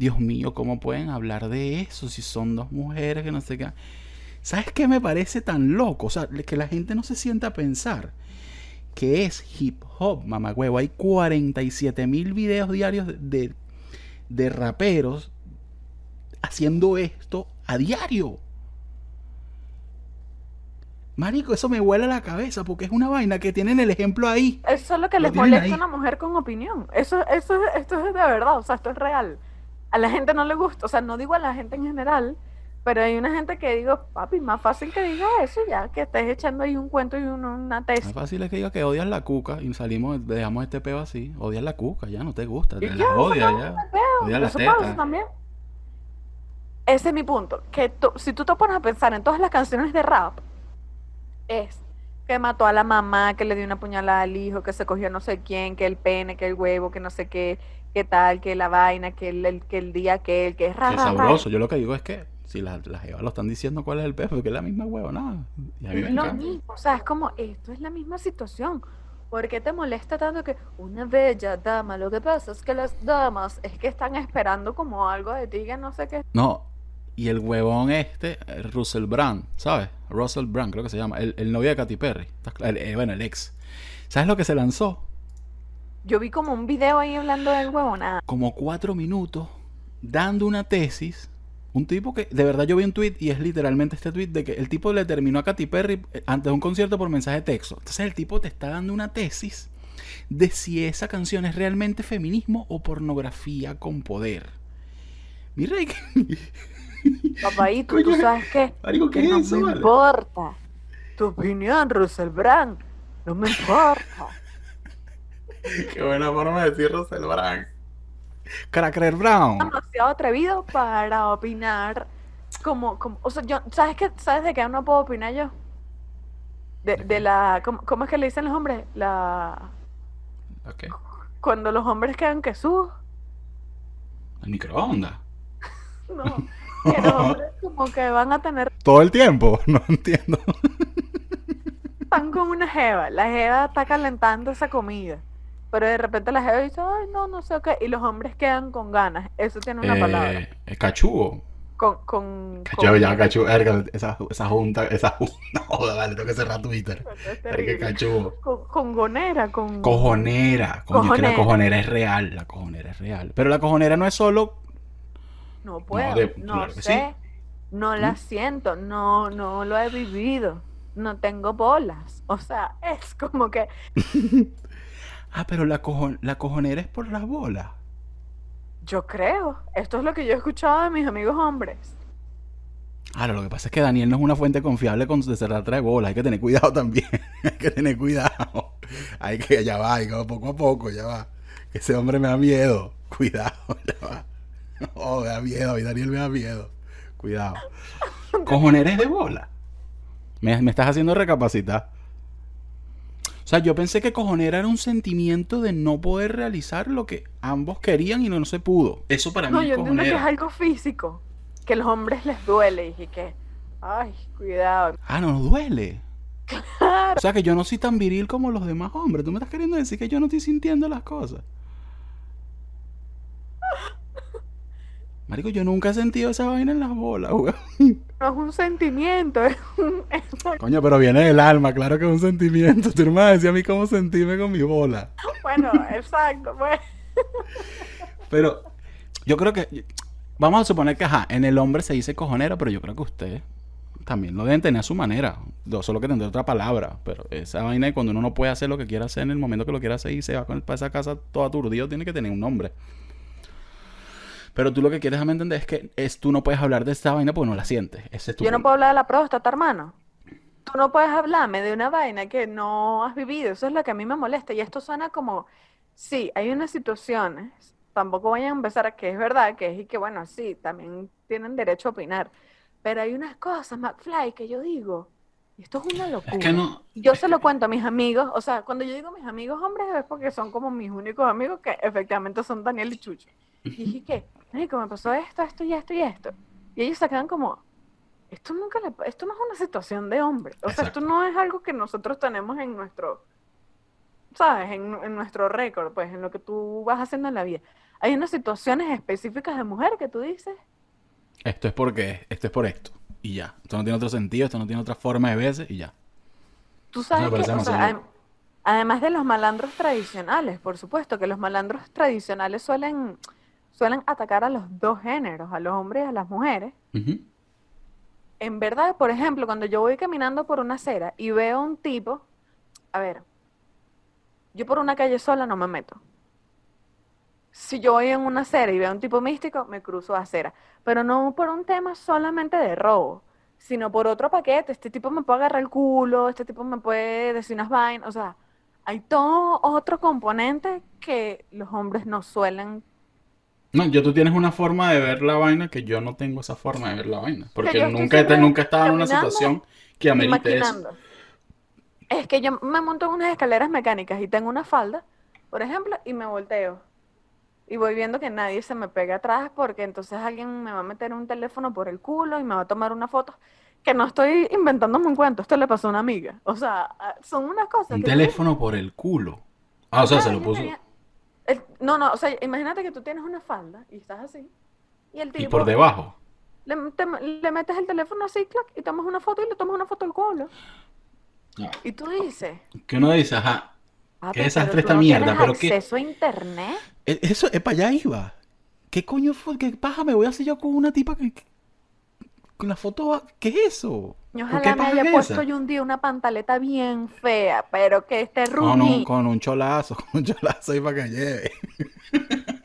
Dios mío, ¿cómo pueden hablar de eso si son dos mujeres que no sé qué? ¿Sabes qué me parece tan loco? O sea, que la gente no se sienta a pensar que es hip hop, mamagüevo. Hay 47 mil videos diarios de, de, raperos haciendo esto a diario. Marico, eso me vuela la cabeza porque es una vaina que tienen el ejemplo ahí. Eso es lo que les molesta ahí. a una mujer con opinión. Eso, eso, esto es de verdad, o sea, esto es real. A la gente no le gusta, o sea, no digo a la gente en general, pero hay una gente que digo, papi, más fácil que diga eso ya, que estés echando ahí un cuento y un- una Más tesis. fácil es que diga que odias la cuca y salimos, dejamos este peo así. Odias la cuca, ya no te gusta, te la odias ya. Odias las tetas. también. Ese es mi punto, que tú- si tú te pones a pensar en todas las canciones de rap, es que mató a la mamá, que le dio una puñalada al hijo, que se cogió no sé quién, que el pene, que el huevo, que no sé qué, que tal, que la vaina, que el, el- que el día que el, que es ra, Qué ra, ra. sabroso. Yo lo que digo es que Si las jevas lo están diciendo cuál es el pez, porque es la misma huevo, nada. Y a mí me Es lo mismo, o sea, es como, esto es la misma situación. ¿Por qué te molesta tanto que una bella dama? Lo que pasa es que las damas es que están esperando como algo de ti que no sé qué. No, y el huevón este, eh, Russell Brand, ¿sabes? Russell Brand, creo que se llama. El, el novio de Katy Perry. ¿Estás cla- el- eh, bueno, el ex. ¿Sabes lo que se lanzó? Yo vi como un video ahí hablando del huevo, nada. Como cuatro minutos dando una tesis. Un tipo que, de verdad, yo vi un tweet y es literalmente este tweet de que el tipo le terminó a Katy Perry eh, antes de un concierto por mensaje de texto. Entonces el tipo te está dando una tesis de si esa canción es realmente feminismo o pornografía con poder. Mi rey, Papaito, tú sabes qué? marico, ¿qué Que es no eso, me vale? importa. Tu opinión, Russell Brand. No me importa. Qué buena forma de decir Russell Brand. Cracker Brown. demasiado atrevido para opinar como, como o sea, yo, ¿sabes qué? ¿Sabes de qué no puedo opinar yo? De, ¿De la, ¿cómo, cómo es que le dicen los hombres? La, Ok. cuando los hombres quedan que sus, El microondas. no, que los hombres como que van a tener, Todo el tiempo. No entiendo. están con una jeva, la jeva está calentando esa comida, pero de repente la jeva dice, ay, no, no sé qué, y los hombres quedan con ganas, eso tiene una palabra, Eh, eh, cachugo. con, con, Cachugo, con- ya, cachugo. Esa, esa junta, esa junta. No, joda, vale, tengo que cerrar Twitter. terrible. cachugo. Con, con gonera, con... Cojonera. Coño, es que la Cojonera. es real. La cojonera es real. Pero la cojonera no es solo. No puedo, de- no claro sé, no la ¿Mm? siento, no, no lo he vivido, no tengo bolas. O sea, es como que Ah, pero la, cojon- la cojonera es por las bolas. yo creo, esto es lo que yo he escuchado de mis amigos hombres. Claro, lo que pasa es que Daniel no es una fuente confiable con de cerrar trae bolas. Hay que tener cuidado también. hay que tener cuidado. Hay que, ya va, que poco a poco, ya va. Ese hombre me da miedo. Cuidado, ya va. Oh, me da miedo, y Daniel me da miedo. Cuidado. Cojoneres de bola. Me, me estás haciendo recapacitar. O sea, yo pensé que cojonera era un sentimiento de no poder realizar lo que ambos querían y no, no se pudo. Eso para No, mí yo es entiendo que es algo físico, que a los hombres les duele y que, ay, cuidado. Ah, no, no duele. Claro, O sea que yo no soy tan viril como los demás hombres. Tú me estás queriendo decir que yo no estoy sintiendo las cosas. Marico, yo nunca he sentido esa vaina en las bolas, weón. no es un sentimiento, es un... Coño, pero viene del alma, claro que es un sentimiento. No me vas a mí cómo sentirme con mi bola. bueno, exacto, pues. Pero yo creo que. Vamos a suponer que, ajá, en el hombre se dice cojonero, pero yo creo que ustedes también lo deben tener a su manera. Yo solo que tendré otra palabra. Pero esa vaina de cuando uno no puede hacer lo que quiera hacer en el momento que lo quiera hacer y se va con, para esa casa todo aturdido, tiene que tener un nombre. Pero tú lo que quieres dejarme entender es que es, tú no puedes hablar de esta vaina porque no la sientes. Ese es tu Yo no puedo hablar de la próstata, hermano. Tú no puedes hablarme de una vaina que no has vivido. Eso es lo que a mí me molesta. Y esto suena como, sí, hay unas situaciones, tampoco vayan a empezar a que es verdad, que es y que bueno, sí, también tienen derecho a opinar. Pero hay unas cosas, McFly, que yo digo, esto es una locura. Es que no. Yo se lo cuento a mis amigos, o sea, cuando yo digo mis amigos hombres es porque son como mis únicos amigos que efectivamente son Daniel y Chucho. Y dije que, Marico, me pasó esto, esto y esto y esto. Y ellos se quedan como, esto nunca le, esto no es una situación de hombre. O sea, esto Exacto. no es algo que nosotros tenemos en nuestro, ¿sabes? En, en nuestro récord, pues, en lo que tú vas haciendo en la vida. Hay unas situaciones específicas de mujer que tú dices, Esto es porque esto es por esto. Y ya. Esto no tiene otro sentido, esto no tiene otra forma de veces y ya. Tú sabes que, o sea, adem- además de los malandros tradicionales, por supuesto, que los malandros tradicionales suelen, suelen atacar a los dos géneros, a los hombres y a las mujeres. En verdad, por ejemplo, cuando yo voy caminando por una acera y veo a un tipo, a ver, yo por una calle sola no me meto. Si yo voy en una acera y veo a un tipo místico, me cruzo acera. Pero no por un tema solamente de robo, sino por otro paquete. Este tipo me puede agarrar el culo, este tipo me puede decir unas vainas. O sea, hay todo otro componente que los hombres no suelen. No, yo tú tienes una forma de ver la vaina que yo no tengo esa forma de ver la vaina. Porque yo nunca, siempre nunca he estado en una situación que amerite eso. Es que yo me monto en unas escaleras mecánicas y tengo una falda, por ejemplo, y me volteo. y voy viendo que nadie se me pega atrás porque entonces alguien me va a meter un teléfono por el culo y me va a tomar una foto. Que no estoy inventándome un cuento, esto le pasó a una amiga. O sea, son unas cosas Un que teléfono por el culo. Ah, o sea, se lo puso. tenía- el- no, no, o sea, imagínate que tú tienes una falda y estás así. Y el Y tipo por debajo. le, te- le metes el teléfono así, clac, y tomas una foto y le tomas una foto al culo. Ah, Y tú dices, Que uno dice, ajá. ah, Qué desastre esta no mierda, pero qué- acceso a internet. E- Eso, es para allá iba. ¿Qué coño fue? ¿Qué paja me voy a hacer yo con una tipa que, que- con la foto? ¿Qué es eso? Yo ¿Por qué ojalá me haya es puesto yo un día una pantaleta bien fea, pero que esté Con un, con un cholazo, con un cholazo ahí para que lleve.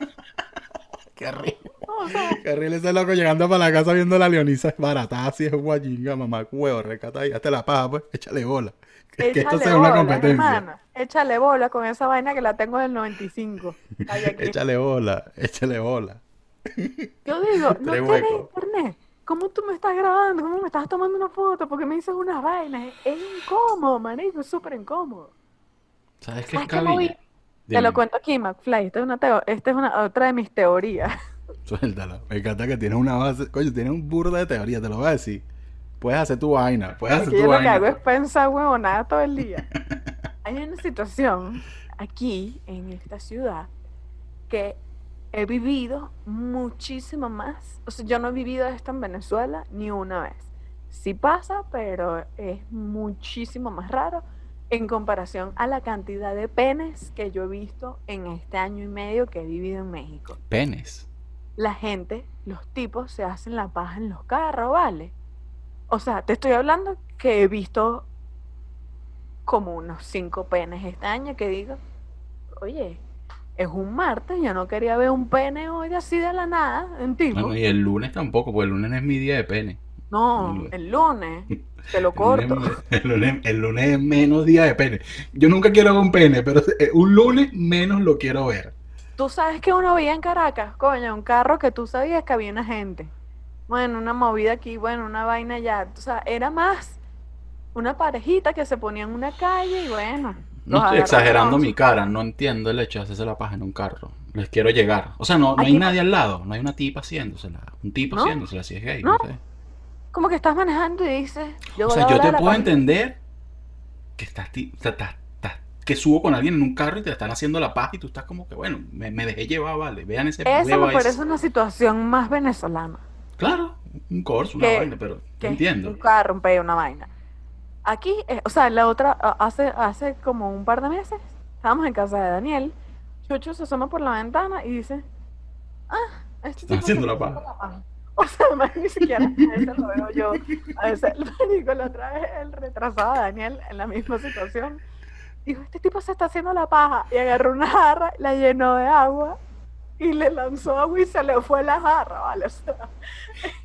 Qué horrible. O sea, Qué horrible ese loco llegando para la casa viendo la Leonisa baratada así es guayinga, mamá, huevo, recata ahí, hazte la paja, pues, échale bola. Que, que esto échale sea una bola, competencia. hermana. Échale bola con esa vaina que la tengo del 95. Ay, aquí. Échale bola, échale bola. Yo digo, no huecos. internet. ¿Cómo tú me estás grabando? ¿Cómo me estás tomando una foto? Porque me dices unas vainas. Es incómodo, manico, es súper incómodo. ¿Sabes qué es cabilla? Te lo cuento aquí, McFly. Esta es, una teo- esta es una, otra de mis teorías. Suéltala. Me encanta que tienes una base, coño, tienes un burda de teoría, te lo voy a decir. Puedes hacer tu vaina, puedes hacer Porque yo tu lo que hago vaina. es pensar huevonada todo el día. Hay una situación aquí, en esta ciudad, que he vivido muchísimo más. O sea, yo no he vivido esto en Venezuela ni una vez. Sí pasa, pero es muchísimo más raro en comparación a la cantidad de penes que yo he visto en este año y medio que he vivido en México. Penes. La gente, los tipos, se hacen la paja en los carros, ¿vale? O sea, te estoy hablando que he visto como unos cinco penes este año que digo, oye, es un martes, yo no quería ver un pene hoy así de la nada, en tipo. Bueno, y el lunes tampoco, porque el lunes es mi día de pene. No, el lunes, te lo El lunes, corto. el, lunes, el lunes es menos día de pene. Yo nunca quiero ver un pene, pero eh, un lunes menos lo quiero ver. Tú sabes que uno veía en Caracas, coño, un carro que tú sabías que había una gente. Bueno, una movida aquí, bueno, una vaina allá. O sea, era más una parejita que se ponía en una calle y bueno. No estoy exagerando mi cara, no entiendo el hecho de hacerse la paja en un carro. Les quiero llegar. O sea, no, no hay Aquí- nadie al lado, no hay una tipa haciéndosela. Un tipo ¿No? haciéndosela, si es gay, ¿No? no sé. Como que estás manejando y dices. O voy sea, a yo te la puedo entender que estás, ti- o que subo con alguien en un carro y te están haciendo la paja y tú estás como que, bueno, me, me dejé llevar, vale. Vean ese video me ahí. parece una situación más venezolana. Claro, un corso, una Que- vaina, pero Que entiendo. un carro, un peo, una vaina. Aquí, eh, o sea, la otra, hace, hace como un par de meses, estábamos en casa de Daniel. Chucho se asoma por la ventana y dice: Ah, este Están tipo haciendo se la está paja. haciendo la paja". O sea, además, ni siquiera a veces lo veo yo. A veces, marico, la otra vez el retrasado de Daniel en la misma situación. Dijo, este tipo se está haciendo la paja. Y agarró una jarra, la llenó de agua y le lanzó agua y se le fue la jarra, ¿vale? O sea,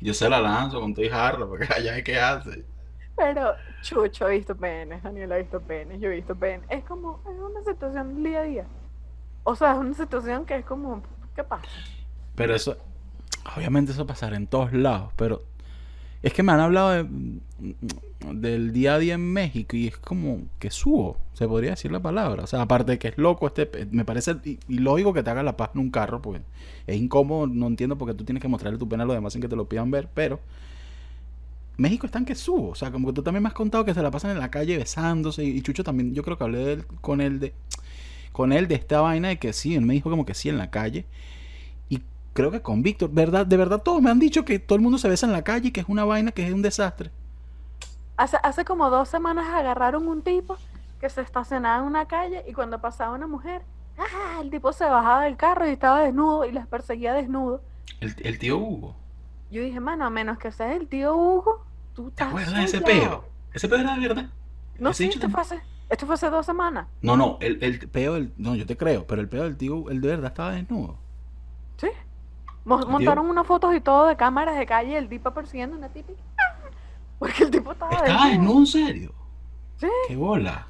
Yo se la lanzo con tu jarra porque allá es que hace. pero Chucho ha visto penes, Daniel ha visto penes, yo he visto penes. Es como, es una situación día a día. O sea, es una situación que es como, ¿qué pasa? Pero eso, obviamente eso pasará en todos lados, pero es que me han hablado de- del día a día en México y es como que subo, se podría decir la palabra. O sea, aparte de que es loco, este, me parece ilógico que te hagas la paz en un carro, pues es incómodo, no entiendo por qué tú tienes que mostrarle tu pena a los demás sin que te lo pidan ver, pero México está en que subo, o sea, como que tú también me has contado que se la pasan en la calle besándose y Chucho también, yo creo que hablé de él- con él de con él de esta vaina de que sí, él me dijo como que sí en la calle y creo que con Víctor, verdad, de verdad todos me han dicho que todo el mundo se besa en la calle y que es una vaina que es un desastre. Hace, hace como dos semanas agarraron un tipo que se estacionaba en una calle y cuando pasaba una mujer, ¡ah! el tipo se bajaba del carro y estaba desnudo y las perseguía desnudo. El, el tío Hugo. Yo dije, mano, a menos que seas el tío Hugo, tú ¿Te estás acuerdas de ese soñado". peo? Ese peo era de verdad. No dicho esto fue, hace, esto fue hace dos semanas. No, no, el, el, peo del, no, yo te creo, pero el peo del tío, el de verdad estaba desnudo. Sí. Montaron unas fotos y todo de cámaras de calle, el tipo persiguiendo una y- Porque el tipo estaba, estaba desnudo en serio. Sí. Qué bola.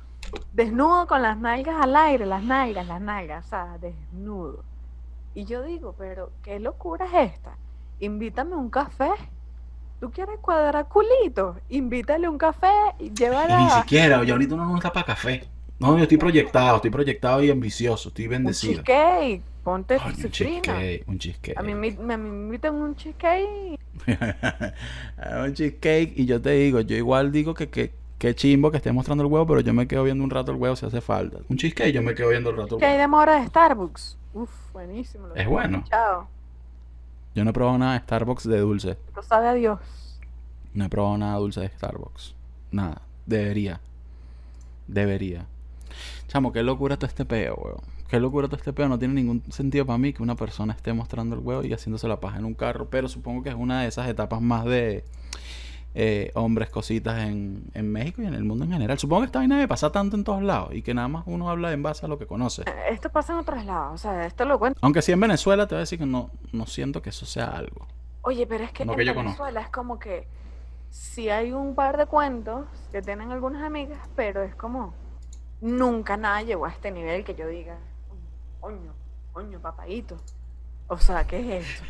desnudo con las nalgas al aire, las nalgas, las nalgas, o sea, desnudo. Y yo digo, pero qué locura es esta. Invítame un café. ¿Tú quieres cuadrar culito? Invítale un café y Y ni llévala. siquiera, oye, ahorita uno no está para café. No, yo estoy proyectado, estoy proyectado y ambicioso, estoy Un bendecido. cheesecake. Ponte Coño, un cifrina. cheesecake, un cheesecake. A mí me, me, me invitan un cheesecake. un cheesecake y yo te digo, yo igual digo que, que, que chimbo que esté mostrando el huevo, pero yo me quedo viendo un rato el huevo si hace falta. Un cheesecake, yo me quedo viendo el rato. ¿Qué hay de mora de Starbucks? Uf, buenísimo. lo Es que bueno. escuchado. Yo no he probado nada de Starbucks de dulce. Esto sabe a Dios. No he probado nada dulce de Starbucks. Nada. Debería. Debería. Chamo, qué locura todo este peo, weón. Qué locura todo este peo. No tiene ningún sentido para mí que una persona esté mostrando el huevo y haciéndose la paja en un carro. Pero supongo que es una de esas etapas más de eh, hombres, cositas en, en México y en el mundo en general. Supongo que esta vaina me pasa tanto en todos lados y que nada más uno habla en base a lo que conoce. Eh, Esto pasa en otros lados. O sea, esto lo cuento. Aunque sí en Venezuela te voy a decir que no, no siento que eso sea algo. Oye, pero es que No en que. Venezuela es como que si hay un par de cuentos que tienen algunas amigas, pero es como nunca nada llegó a este nivel que yo diga, coño, coño, papadito. O sea, ¿qué es esto?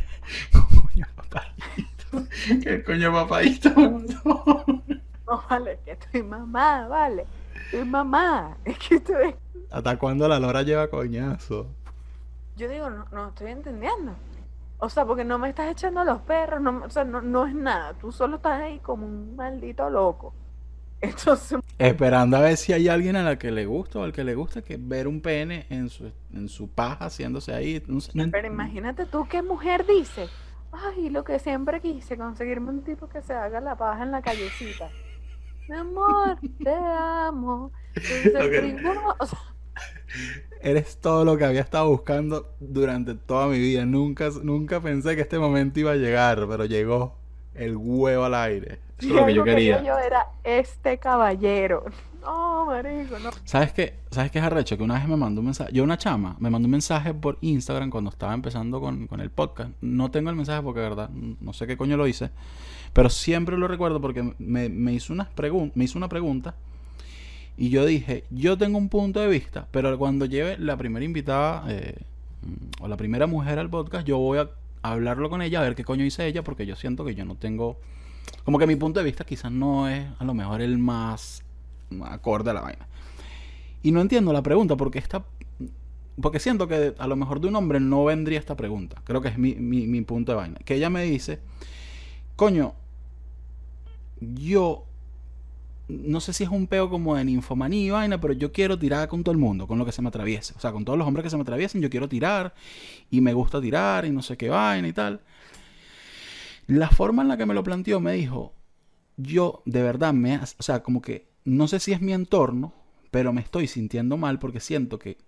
Papadito. ¿Qué coño, papadito? No, vale, que estoy mamá, vale. Estoy mamá. Es que estoy... ¿Hasta cuándo la lora lleva coñazo? Yo digo, no, no estoy entendiendo. O sea, porque no me estás echando a los perros, no, o sea, no, no es nada. Tú solo estás ahí como un maldito loco. Entonces, Esperando a ver si hay alguien a la que le gusta o al que le gusta que ver un pene en su, en su paja haciéndose ahí. No sé, no pero imagínate tú qué mujer dice. Ay, lo que siempre quise, conseguirme un tipo que se haga la paja en la callecita. Mi amor, te amo. Entonces, Ok. primo, o sea, Eres todo lo que había estado buscando durante toda mi vida. Nunca, nunca pensé que este momento iba a llegar, pero llegó el huevo al aire. Eso es lo que yo quería. yo era este caballero. No, marico, no. ¿Sabes qué? ¿Sabes qué es arrecho? Que una vez me mandó un mensaje. Yo, una chama, me mandó un mensaje por Instagram cuando estaba empezando con, con el podcast. No tengo el mensaje porque, verdad, no sé qué coño lo hice. Pero siempre lo recuerdo porque me, me hizo, unas me hizo una pregunta. Y yo dije, yo tengo un punto de vista, pero cuando lleve la primera invitada eh, o la primera mujer al podcast, yo voy a hablarlo con ella, a ver qué coño dice ella, porque yo siento que yo no tengo. Como que mi punto de vista quizás no es a lo mejor el más acorde a la vaina. Y no entiendo la pregunta, porque esta. Porque siento que a lo mejor de un hombre no vendría esta pregunta. Creo que es mi, mi, punto de vaina. Que ella me dice, coño, yo no sé si es un peo como de ninfomanía y vaina, pero yo quiero tirar con todo el mundo, con lo que se me atraviese. O sea, con todos los hombres que se me atraviesen, yo quiero tirar y me gusta tirar y no sé qué vaina y tal. La forma en la que me lo planteó me dijo, yo de verdad me, o sea, como que no sé si es mi entorno, pero me estoy sintiendo mal porque siento que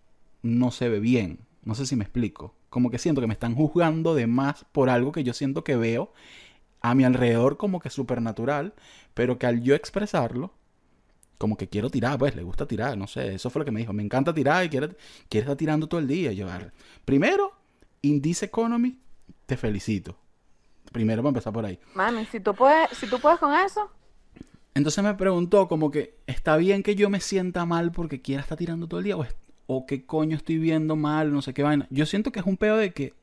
no se ve bien. No sé si me explico. Como que siento que me están juzgando de más por algo que yo siento que veo a mi alrededor como que supernatural, pero que al yo expresarlo, como que quiero tirar, pues le gusta tirar, no sé, eso fue lo que me dijo, me encanta tirar y quiere, quiere estar tirando todo el día. Yo, primero, Indice Economy, te felicito. Primero para empezar por ahí. Mami, si tú puedes, si tú puedes con eso, Entonces me preguntó como que, ¿está bien que yo me sienta mal porque quiera estar tirando todo el día? ¿O, es- o qué coño estoy viendo mal? No sé qué vaina. Yo siento que es un pedo de que,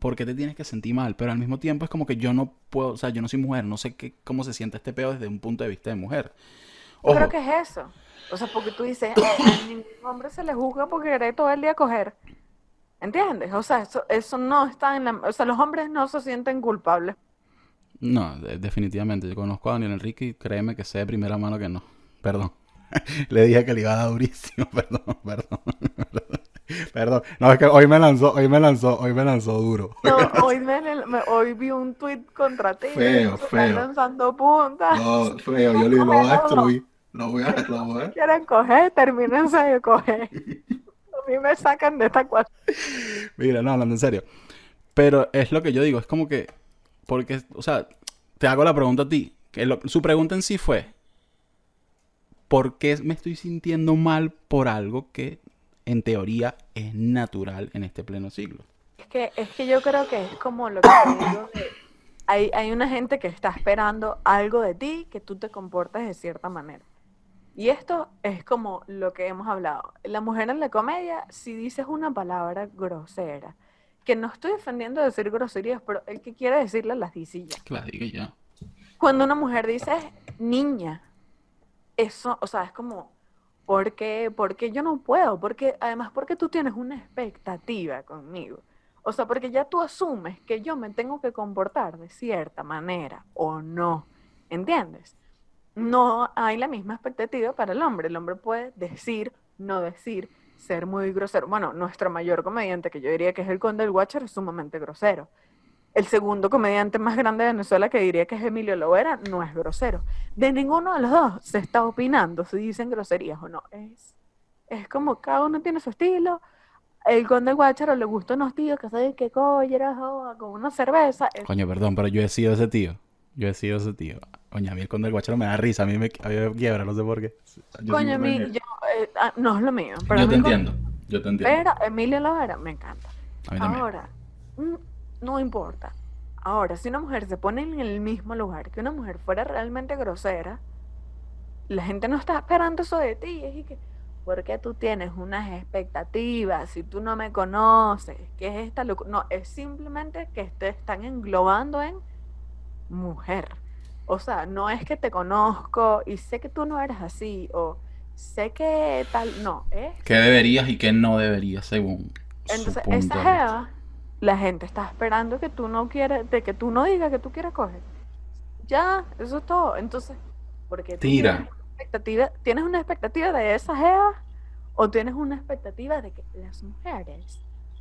¿por qué te tienes que sentir mal? Pero al mismo tiempo es como que yo no puedo, o sea, yo no soy mujer, no sé qué, cómo se siente este pedo desde un punto de vista de mujer. yo creo que es eso. O sea, porque tú dices, "Eh, a ningún hombre se le juzga por querer todo el día coger. ¿Entiendes? O sea, eso, eso no está en la... O sea, los hombres no se sienten culpables. No, de- definitivamente. Yo conozco a Daniel Enrique y créeme que sé de primera mano que no. Perdón. Le dije que le iba a dar durísimo. Perdón, perdón. Perdón. No, es que hoy me lanzó, hoy me lanzó, hoy me lanzó duro. No, hoy, me, me- hoy vi un tweet contra ti. Feo, feo. lanzando puntas. No, feo, yo lo voy a destruir. Lo voy a, lo voy a- Quieren coger, termínense de coger. A mí me sacan de esta cuadra. Mira, no, hablando en serio. Pero es lo que yo digo, es como que, porque, o sea, te hago la pregunta a ti. Que su pregunta en sí fue, ¿por qué me estoy sintiendo mal por algo que en teoría es natural en este pleno siglo? Es que, es que yo creo que es como lo que te digo de- hay, hay una gente que está esperando algo de ti, que tú te comportes de cierta manera. Y esto es como lo que hemos hablado. La mujer en la comedia, si dices una palabra grosera, que no estoy defendiendo decir groserías, pero el que quiere decirlas las dice ya. Claro, digo ya. Cuando una mujer dice niña, eso, o sea, es como, Porque, porque yo no puedo, porque además porque tú tienes una expectativa conmigo. O sea, porque ya tú asumes que yo me tengo que comportar de cierta manera o no. ¿Entiendes? No hay la misma expectativa para el hombre. El hombre puede decir, no decir, ser muy grosero. Bueno, nuestro mayor comediante, que yo diría que es el Conde del Watcher, es sumamente grosero. El segundo comediante más grande de Venezuela, que diría que es Emilio Lovera, no es grosero. De ninguno de los dos se está opinando si dicen groserías o no. Es, es como cada uno tiene su estilo. El Conde del Guacharo le gustan unos tíos que saben que colleras con una cerveza. Coño, perdón, pero yo he sido ese tío. Yo he sido ese tío. Coño, a mí el conde del guacharo me da risa, a mí me, a mí me quiebra, no sé por qué. Yo Coño, a mí, yo, eh, ah, no es lo mío. Pero Yo te con- entiendo. Yo te entiendo. Pero Emilio Lovera me encanta. A mí también. Ahora, mm, no importa. Ahora, si una mujer se pone en el mismo lugar que una mujer fuera realmente grosera, la gente no está esperando eso de ti. Es y que, porque tú tienes unas expectativas, si tú no me conoces, ¿qué es esta locura? No, es simplemente que te están englobando en mujer. O sea, no es que te conozco y sé que tú no eres así, o sé que tal, no, es ¿Qué deberías y qué no deberías según su entonces, punto esa jeva, la gente está esperando que tú no quieres, de que tú no digas que tú quieres coger. Ya, eso es todo. Entonces, porque Tira. Tienes una, expectativa, ¿Tienes una expectativa de esa jeva o tienes una expectativa de que las mujeres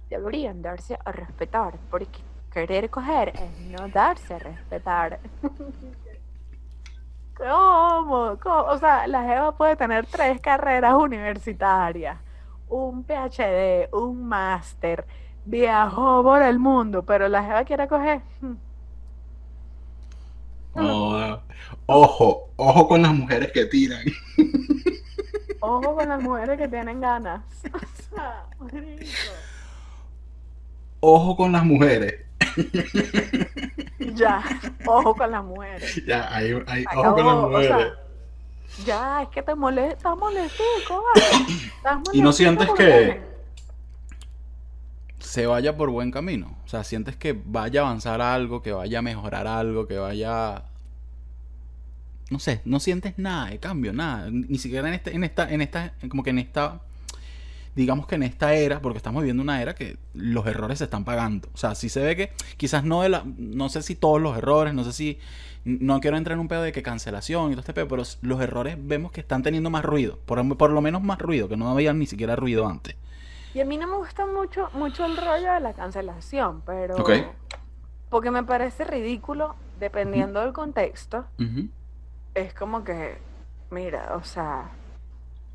deberían darse a respetar? Porque querer coger es no darse a respetar. ¿Cómo? ¿Cómo? O sea, la jeva puede tener tres carreras universitarias, un PhD, un máster, viajó por el mundo, pero la jeva quiere coger. hmm, Oh, ojo, ojo con las mujeres que tiran. Ojo con las mujeres que tienen ganas. O sea. Ojo con las mujeres. Ya, ojo con las mujeres. Ya, ahí, ahí, ojo con las acabó, o sea, mujeres. ya, es que te molesta, estás molestico, Y no sientes que- Se vaya por buen camino. O sea, sientes que vaya a avanzar algo, que vaya a mejorar algo, que vaya. No sé, no sientes nada de cambio, nada. Ni siquiera en este, en esta, en esta, como que en esta. Digamos que en esta era, porque estamos viviendo una era que los errores se están pagando. O sea, sí se ve que quizás no de la. No sé si todos los errores, no sé si. No quiero entrar en un pedo de que cancelación y todo este pedo, pero los errores vemos que están teniendo más ruido. Por, por lo menos más ruido, que no habían ni siquiera ruido antes. Y a mí no me gusta mucho, mucho el rollo de la cancelación, pero Ok. porque me parece ridículo dependiendo del contexto. Es como que, mira, o sea,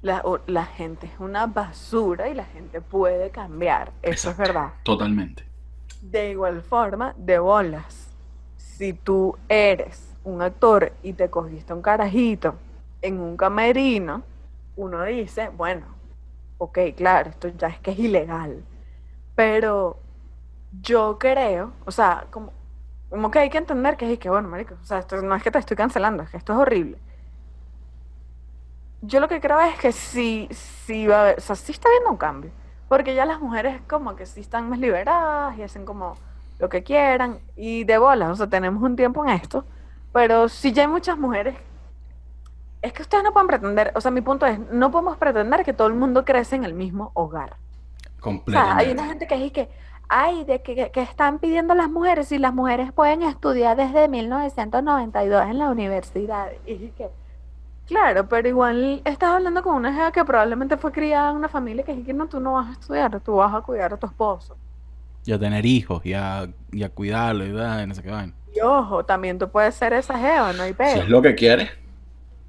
la, gente es una basura y la gente puede cambiar. Eso es verdad. Totalmente. De igual forma, de bolas. Si tú eres un actor y te cogiste un carajito en un camerino, uno dice, bueno, ok, claro, esto ya es que es ilegal. Pero yo creo, o sea, como, como que hay que entender que es que, bueno, marico, o sea, esto no es que te estoy cancelando, es que esto es horrible. Yo lo que creo es que sí, sí va a haber, o sea, sí está habiendo un cambio. Porque ya las mujeres como que sí están más liberadas y hacen como lo que quieran y de bolas, o sea, tenemos un tiempo en esto, pero sí ya hay muchas mujeres. Es que ustedes no pueden pretender, o sea, mi punto es, no podemos pretender que todo el mundo crece en el mismo hogar. O sea, hay Completamente. una gente que dice que, ay, de que, que- están pidiendo las mujeres y las mujeres pueden estudiar desde 1992 en la universidad. Y dije que, claro, pero igual estás hablando con una jefa que probablemente fue criada en una familia que dice que no, tú no vas a estudiar, tú vas a cuidar a tu esposo. Y a tener hijos, y a, y a cuidarlo, y da, y no sé qué vaina. Y ojo, también tú puedes ser esa jeva, no hay Si pedo. es lo que quieres,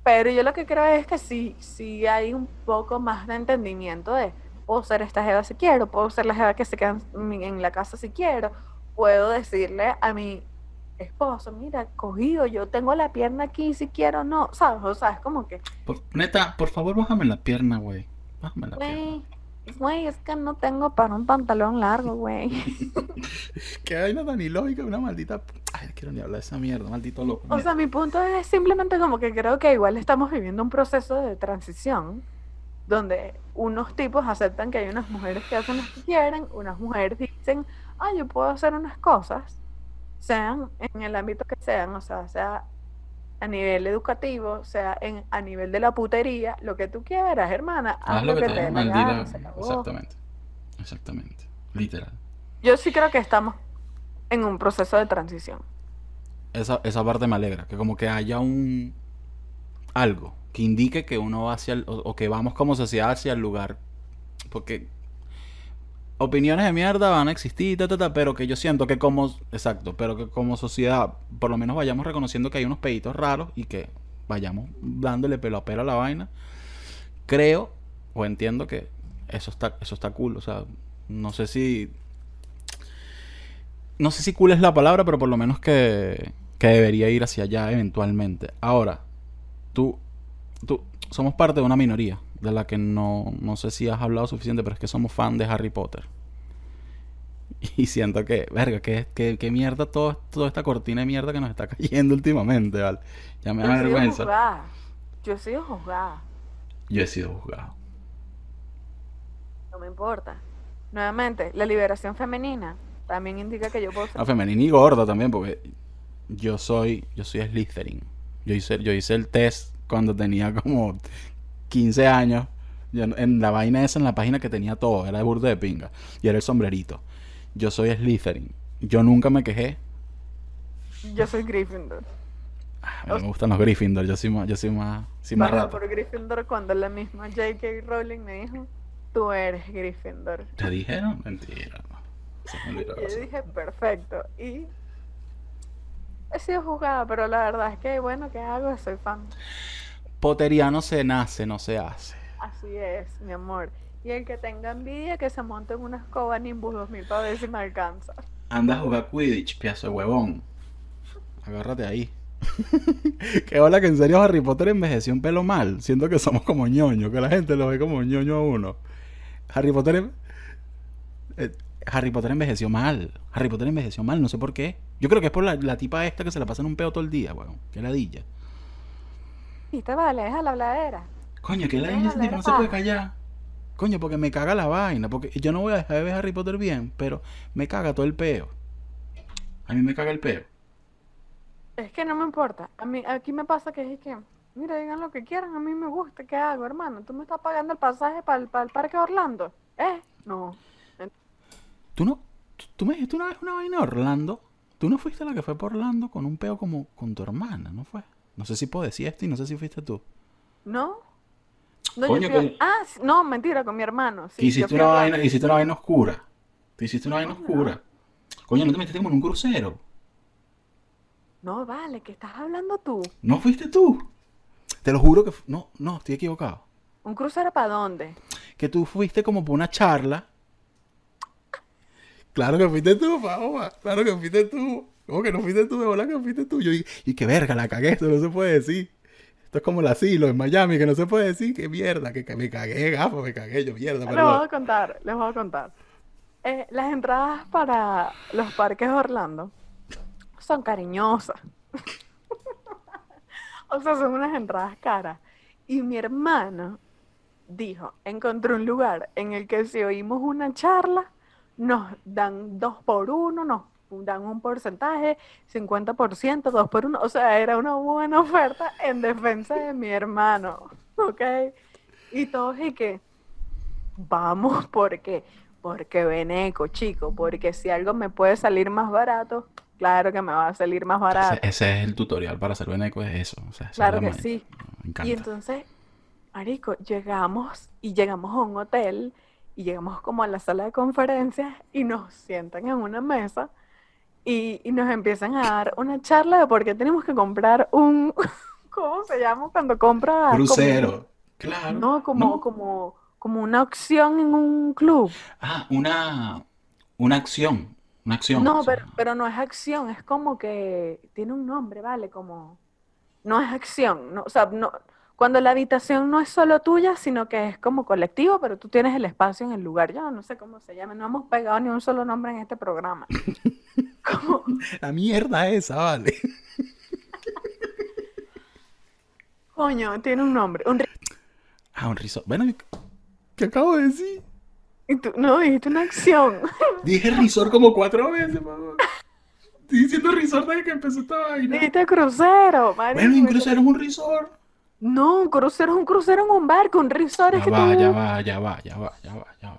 Pero yo lo que creo es que sí, sí hay un poco más de entendimiento de, puedo ser esta jeva si quiero, puedo ser la jeva que se queda en, en la casa si quiero, puedo decirle a mi esposo, mira, cogido, yo tengo la pierna aquí si quiero, no, ¿sabes? O sea, es como que, por- neta, por favor, bájame la pierna, güey. Bájame la pierna. güey, es que no tengo para un pantalón largo, güey. Qué vaina tan ilógica, una maldita. Ay, no quiero ni hablar de esa mierda, maldito loco. O sea, mi punto es simplemente como que creo que igual estamos viviendo un proceso de transición donde unos tipos aceptan que hay unas mujeres que hacen lo que quieren, unas mujeres dicen, ah, yo puedo hacer unas cosas, sean en el ámbito que sean, o sea, sea a nivel educativo, sea en, a nivel de la putería, lo que tú quieras, hermana, haz, lo que, te dé. Exactamente. Exactamente. Literal. Yo sí creo que estamos en un proceso de transición. Esa, esa parte me alegra, que como que haya un algo que indique que uno va hacia el, o, o que vamos como sociedad hacia el lugar. Porque opiniones de mierda van a existir, ta, ta, ta, pero que yo siento que como, exacto, pero que como sociedad por lo menos vayamos reconociendo que hay unos peditos raros y que vayamos dándole pelo a pelo a la vaina. Creo o entiendo que eso está, eso está cool, o sea, no sé si no sé si cool es la palabra, pero por lo menos que, que debería ir hacia allá eventualmente. Ahora, tú, tú, somos parte de una minoría de la que no, no sé si has hablado suficiente, pero es que somos fan de Harry Potter. Y siento que, verga, que, que, que mierda todo, toda esta cortina de mierda que nos está cayendo últimamente, ¿vale? Ya me da vergüenza. juzgada. Yo he sido juzgada. Yo he sido juzgado. No me importa. Nuevamente, la liberación femenina también indica que yo puedo ser A femenina y gorda también, porque yo soy, yo soy Slytherin. Yo hice, yo hice el test cuando tenía como 15 años. En- la vaina esa, en la página que tenía todo, era de burda de pinga. Y era el sombrerito. Yo soy Slytherin. Yo nunca me quejé. Yo soy Gryffindor. Ah, a mí me gustan los Gryffindor. Yo soy más, yo soy más, soy por Gryffindor cuando la misma J.K. Rowling me dijo, tú eres Gryffindor. ¿Te dijeron? Mentira. no. Yo dije, perfecto. Y he sido juzgada, pero la verdad es que, bueno, ¿qué hago? Soy fan. Poteriano se nace, no se hace. Así es, mi amor. Y el que tenga envidia, que se monte en una escoba Nimbus 2000 para ver si me alcanza. Anda a jugar Quidditch, piazo de huevón. Agárrate ahí. Qué hola que en serio Harry Potter envejeció un pelo mal. Siento que somos como ñoño, que la gente lo ve como ñoño a uno. Harry Potter. en- eh, Harry Potter envejeció mal. Harry Potter envejeció mal, no sé por qué. Yo creo que es por la, la tipa esta que se la pasa en un peo todo el día, weón. Qué ladilla. Y te vale, deja la habladera. Coño, que la niña no se puede callar. Coño, porque me caga la vaina. Porque yo no voy a dejar de ver Harry Potter bien, pero me caga todo el peo. A mí me caga el peo. Es que no me importa. A mí, aquí me pasa que es que, mira, digan lo que quieran, a mí me gusta. ¿Qué hago, hermano? ¿Tú me estás pagando el pasaje para el, parque Orlando? ¿Eh? No. ¿Tú no? tú- ¿Tú me dijiste una vez una vaina de Orlando? ¿Tú no fuiste la que fue por Orlando con un peo como con tu hermana, no fue? No sé si puedo decir esto y no sé si fuiste tú. ¿No? No, yo Coño, fui Ah, sí, no, mentira, con mi hermano. Sí, hiciste una vaina, hiciste una vaina oscura. Te hiciste una vaina No, oscura. Coño, ¿no te metiste como en un crucero? No, vale, ¿qué estás hablando tú? ¿No fuiste tú? Te lo juro que... No, no, estoy equivocado. ¿Un crucero para dónde? Que tú fuiste como por una charla. Claro que fuiste tú, Paola. Claro que fuiste tú. ¿Cómo que no fuiste tú? De bola que fuiste tú. Yo, y, y que verga, la cagué. Esto no se puede decir. Esto es como el asilo en Miami, que no se puede decir. Qué mierda, que, que me cagué, gafo, me cagué yo, mierda, Les voy a contar, les voy a contar. Eh, las entradas para los parques de Orlando son cariñosas. o sea, son unas entradas caras. Y mi hermano dijo, encontré un lugar en el que si oímos una charla, nos dan dos por uno, nos dan un porcentaje, 50%, dos por uno. O sea, era una buena oferta en defensa de mi hermano. ¿Ok? Y todos y que vamos porque porque Beneco, chico, porque si algo me puede salir más barato, claro que me va a salir más barato. Ese, ese es el tutorial para ser veneco, es eso. O sea, Claro la que sí. Me Y entonces, Marico, llegamos y llegamos a un hotel y llegamos como a la sala de conferencias y nos sientan en una mesa y, y nos empiezan a dar una charla de por qué tenemos que comprar un, ¿cómo se llama cuando como un- Crucero. Claro. no, como, ¿no? como, como una opción en un club. Ah, una, una acción. Una acción. No, o sea, pero, pero no es acción, es como que tiene un nombre, ¿vale? Como no es acción, no, o sea, no, cuando la habitación no es solo tuya, sino que es como colectivo, pero tú tienes el espacio en el lugar. Yo no sé cómo se llama, no hemos pegado ni un solo nombre en este programa. Como- La mierda esa, vale. coño, tiene un nombre. Un, Ah, un risor. Bueno, ¿qué acabo de decir? y tú, no, dijiste una acción. Dije risor como cuatro veces, mamá. Estoy diciendo resort desde que empezó esta vaina. Dijiste crucero, marico. Bueno, incluso eres un resort. No, un crucero es un crucero en un barco, un resort es Ya que va, tú... ya va, ya va, ya va, ya va, ya va.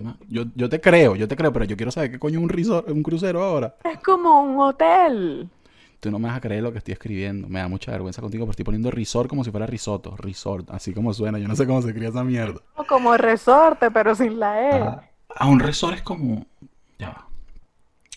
No. Yo, yo te creo, yo te creo, pero yo quiero saber qué coño es un resort, un crucero ahora. Es como un hotel. Tú no me vas a creer lo que estoy escribiendo. Me da mucha vergüenza contigo, pero estoy poniendo resort como si fuera risotto. Resort, así como suena. Yo no sé cómo se cría esa mierda. Como resorte, pero sin la E. Ajá. Ah, un resort es como. Ya va.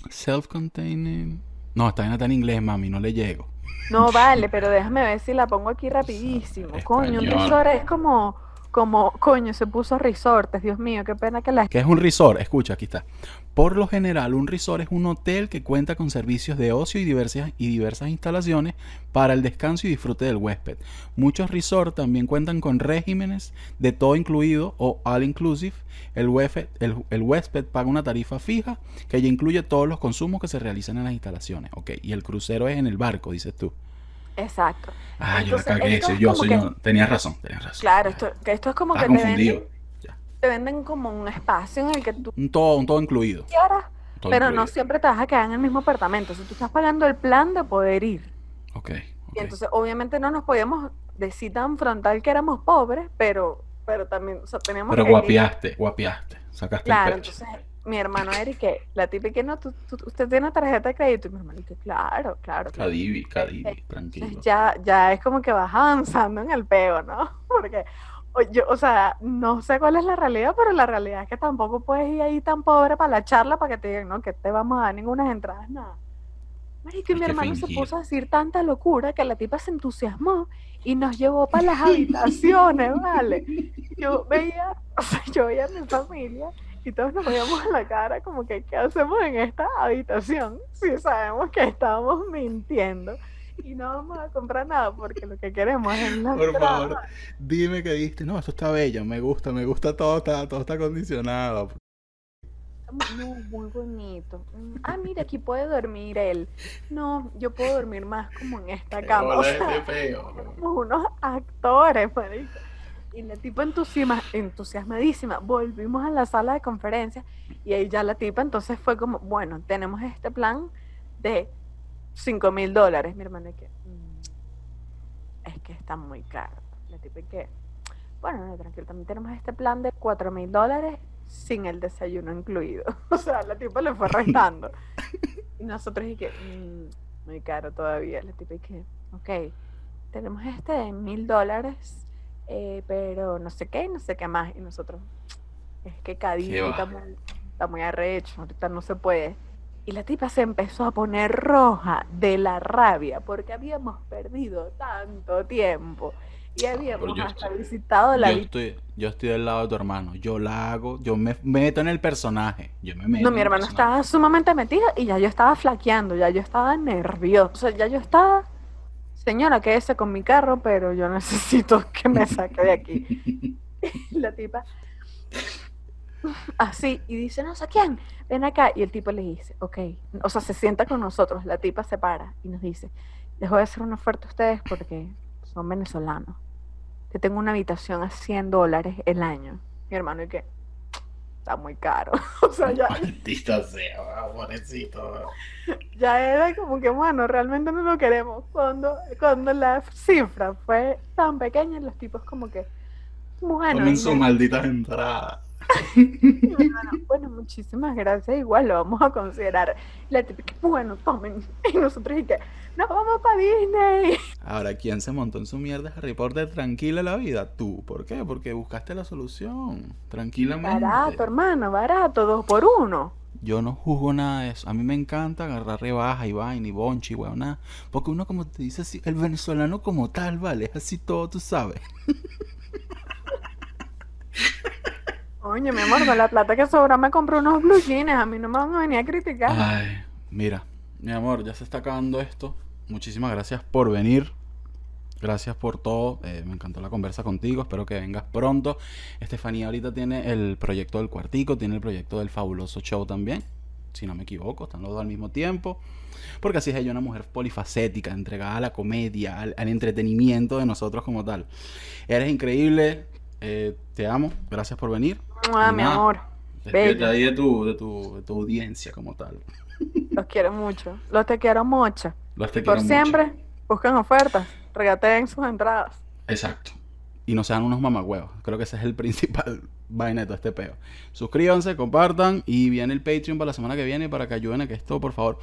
Self-containing. No, esta vaina está en inglés, mami, no le llego. No vale, pero déjame ver si la pongo aquí rapidísimo. Coño, un resort es como, como, coño, se puso resortes, Dios mío, qué pena que la ¿Qué es un resort? Escucha, aquí está. Por lo general, un resort es un hotel que cuenta con servicios de ocio y diversas, y diversas instalaciones para el descanso y disfrute del huésped. Muchos resorts también cuentan con regímenes de todo incluido o all inclusive. El huésped, el, el huésped paga una tarifa fija que ya incluye todos los consumos que se realizan en las instalaciones. Ok, y el crucero es en el barco, dices tú. Exacto. Ah, yo la Entonces, cagué, soy es yo, soy que- yo. Tenías razón, tenías razón. Claro, esto, que esto es como Estaba que te venden, te venden como un espacio en el que tú Un todo, un todo incluido. quieras, todo pero no incluido. siempre te vas a quedar en el mismo apartamento. Si tú estás pagando el plan de poder ir. Ok. Y entonces, obviamente, no nos podíamos decir tan frontal que éramos pobres, pero, pero también, o sea, teníamos Pero guapiaste, guapiaste. Sacaste Claro, el pecho. entonces mi hermano Eric, la tipa que no, tú- tú- usted tiene tarjeta de crédito. Y mi hermano, que claro, claro. Cadivi, Cadivi, Entonces, tranquilo. ya, ya es como que vas avanzando en el peo, ¿no? Porque o- yo, o sea, no sé cuál es la realidad, pero la realidad es que tampoco puedes ir ahí tan pobre para la charla para que te digan, no, que te vamos a dar ninguna entradas, nada. Marico, y mi hermano se puso a decir tanta locura que la tipa se entusiasmó y nos llevó para las habitaciones, ¿vale? Yo veía, o sea, yo veía a mi familia y todos nos veíamos en la cara como que, ¿qué hacemos en esta habitación? Si sabemos que estamos mintiendo y no vamos a comprar nada porque lo que queremos es la Por entrada. favor, dime que diste. No, esto está bello, me gusta, me gusta todo, está, todo está acondicionado. No, muy bonito. Ah, mira, aquí puede dormir él. No, yo puedo dormir más como en esta cama. O sea, feo. somos unos actores, marico. Y la tipa entusiasma, entusiasmadísima. Volvimos a la sala de conferencias y ahí ya la tipa entonces fue como, bueno, tenemos este plan de 5 mil dólares. Mi hermana que, "Mm, es que está muy caro. La tipa que, bueno, no, tranquilo, también tenemos este plan de 4 mil dólares sin el desayuno incluido. O sea, la tipa le fue restando. Y nosotros y que, "Mm, muy caro todavía. La tipa y que, ok, tenemos este de mil dólares, eh, pero no sé qué, no sé qué más. Y nosotros, es que Cadiz Qué está muy, está muy arrecho, ahorita no se puede. Y la tipa se empezó a poner roja de la rabia porque habíamos perdido tanto tiempo y habíamos yo hasta estoy- visitado la Yo estoy, yo estoy del lado de tu hermano. Yo la hago, yo me meto en el personaje. Yo me meto No, mi hermano personaje. estaba sumamente metida y ya yo estaba flaqueando, ya yo estaba nerviosa, o sea, ya yo estaba, señora, quédese con mi carro, pero yo necesito que me saque de aquí. La tipa, así, y dice, no sé quién, ven acá. Y el tipo le dice, ok, o sea, se sienta con nosotros, la tipa se para y nos dice, les voy a hacer una oferta a ustedes porque son venezolanos. Te tengo una habitación a 100 dólares el año. Mi hermano, ¿y qué? Está muy caro. o sea, ya, Maldita sea, pobrecito. ya era como que, bueno, realmente no lo queremos. Cuando, cuando la cifra fue tan pequeña, los tipos como que, bueno, sus me- malditas entradas. bueno, muchísimas gracias, igual lo vamos a considerar. La típica, bueno, tomen. Y nosotros y que, nos vamos para Disney. Ahora, ¿quién se montó en su mierda Harry Potter tranquila la vida? Tú. ¿Por qué? Porque buscaste la solución. Tranquilamente. Barato, hermano, barato, dos por uno. Yo no juzgo nada de eso. A mí me encanta agarrar rebaja y vaina y bonchi, weón, nada. Porque uno, como te dice así, el venezolano como tal, vale, es así todo, tú sabes. Oye, mi amor, con la plata que sobra me compré unos blue jeans. A mí no me van a venir a criticar. Ay, mira, mi amor, ya se está acabando esto. Muchísimas gracias por venir. Gracias por todo. eh, me encantó la conversa contigo. Espero que vengas pronto. Estefanía ahorita tiene el proyecto del cuartico, tiene el proyecto del fabuloso show también. Si no me equivoco, están los dos al mismo tiempo. Porque así es ella, una mujer polifacética, entregada a la comedia, al, al entretenimiento de nosotros como tal. Eres increíble. eh, te amo. Gracias por venir. Y mi amor. Bello. ahí de tu, de, tu, de tu audiencia como tal. Los quiero mucho. Los te quiero mucho. Los te Por quiero mucho. siempre, buscan ofertas. Regateen sus entradas. Exacto. Y no sean unos mamagüevos. Creo que ese es el principal vaina de todo este peo. Suscríbanse, compartan y viene el Patreon para la semana que viene para que ayuden a que esto, por favor,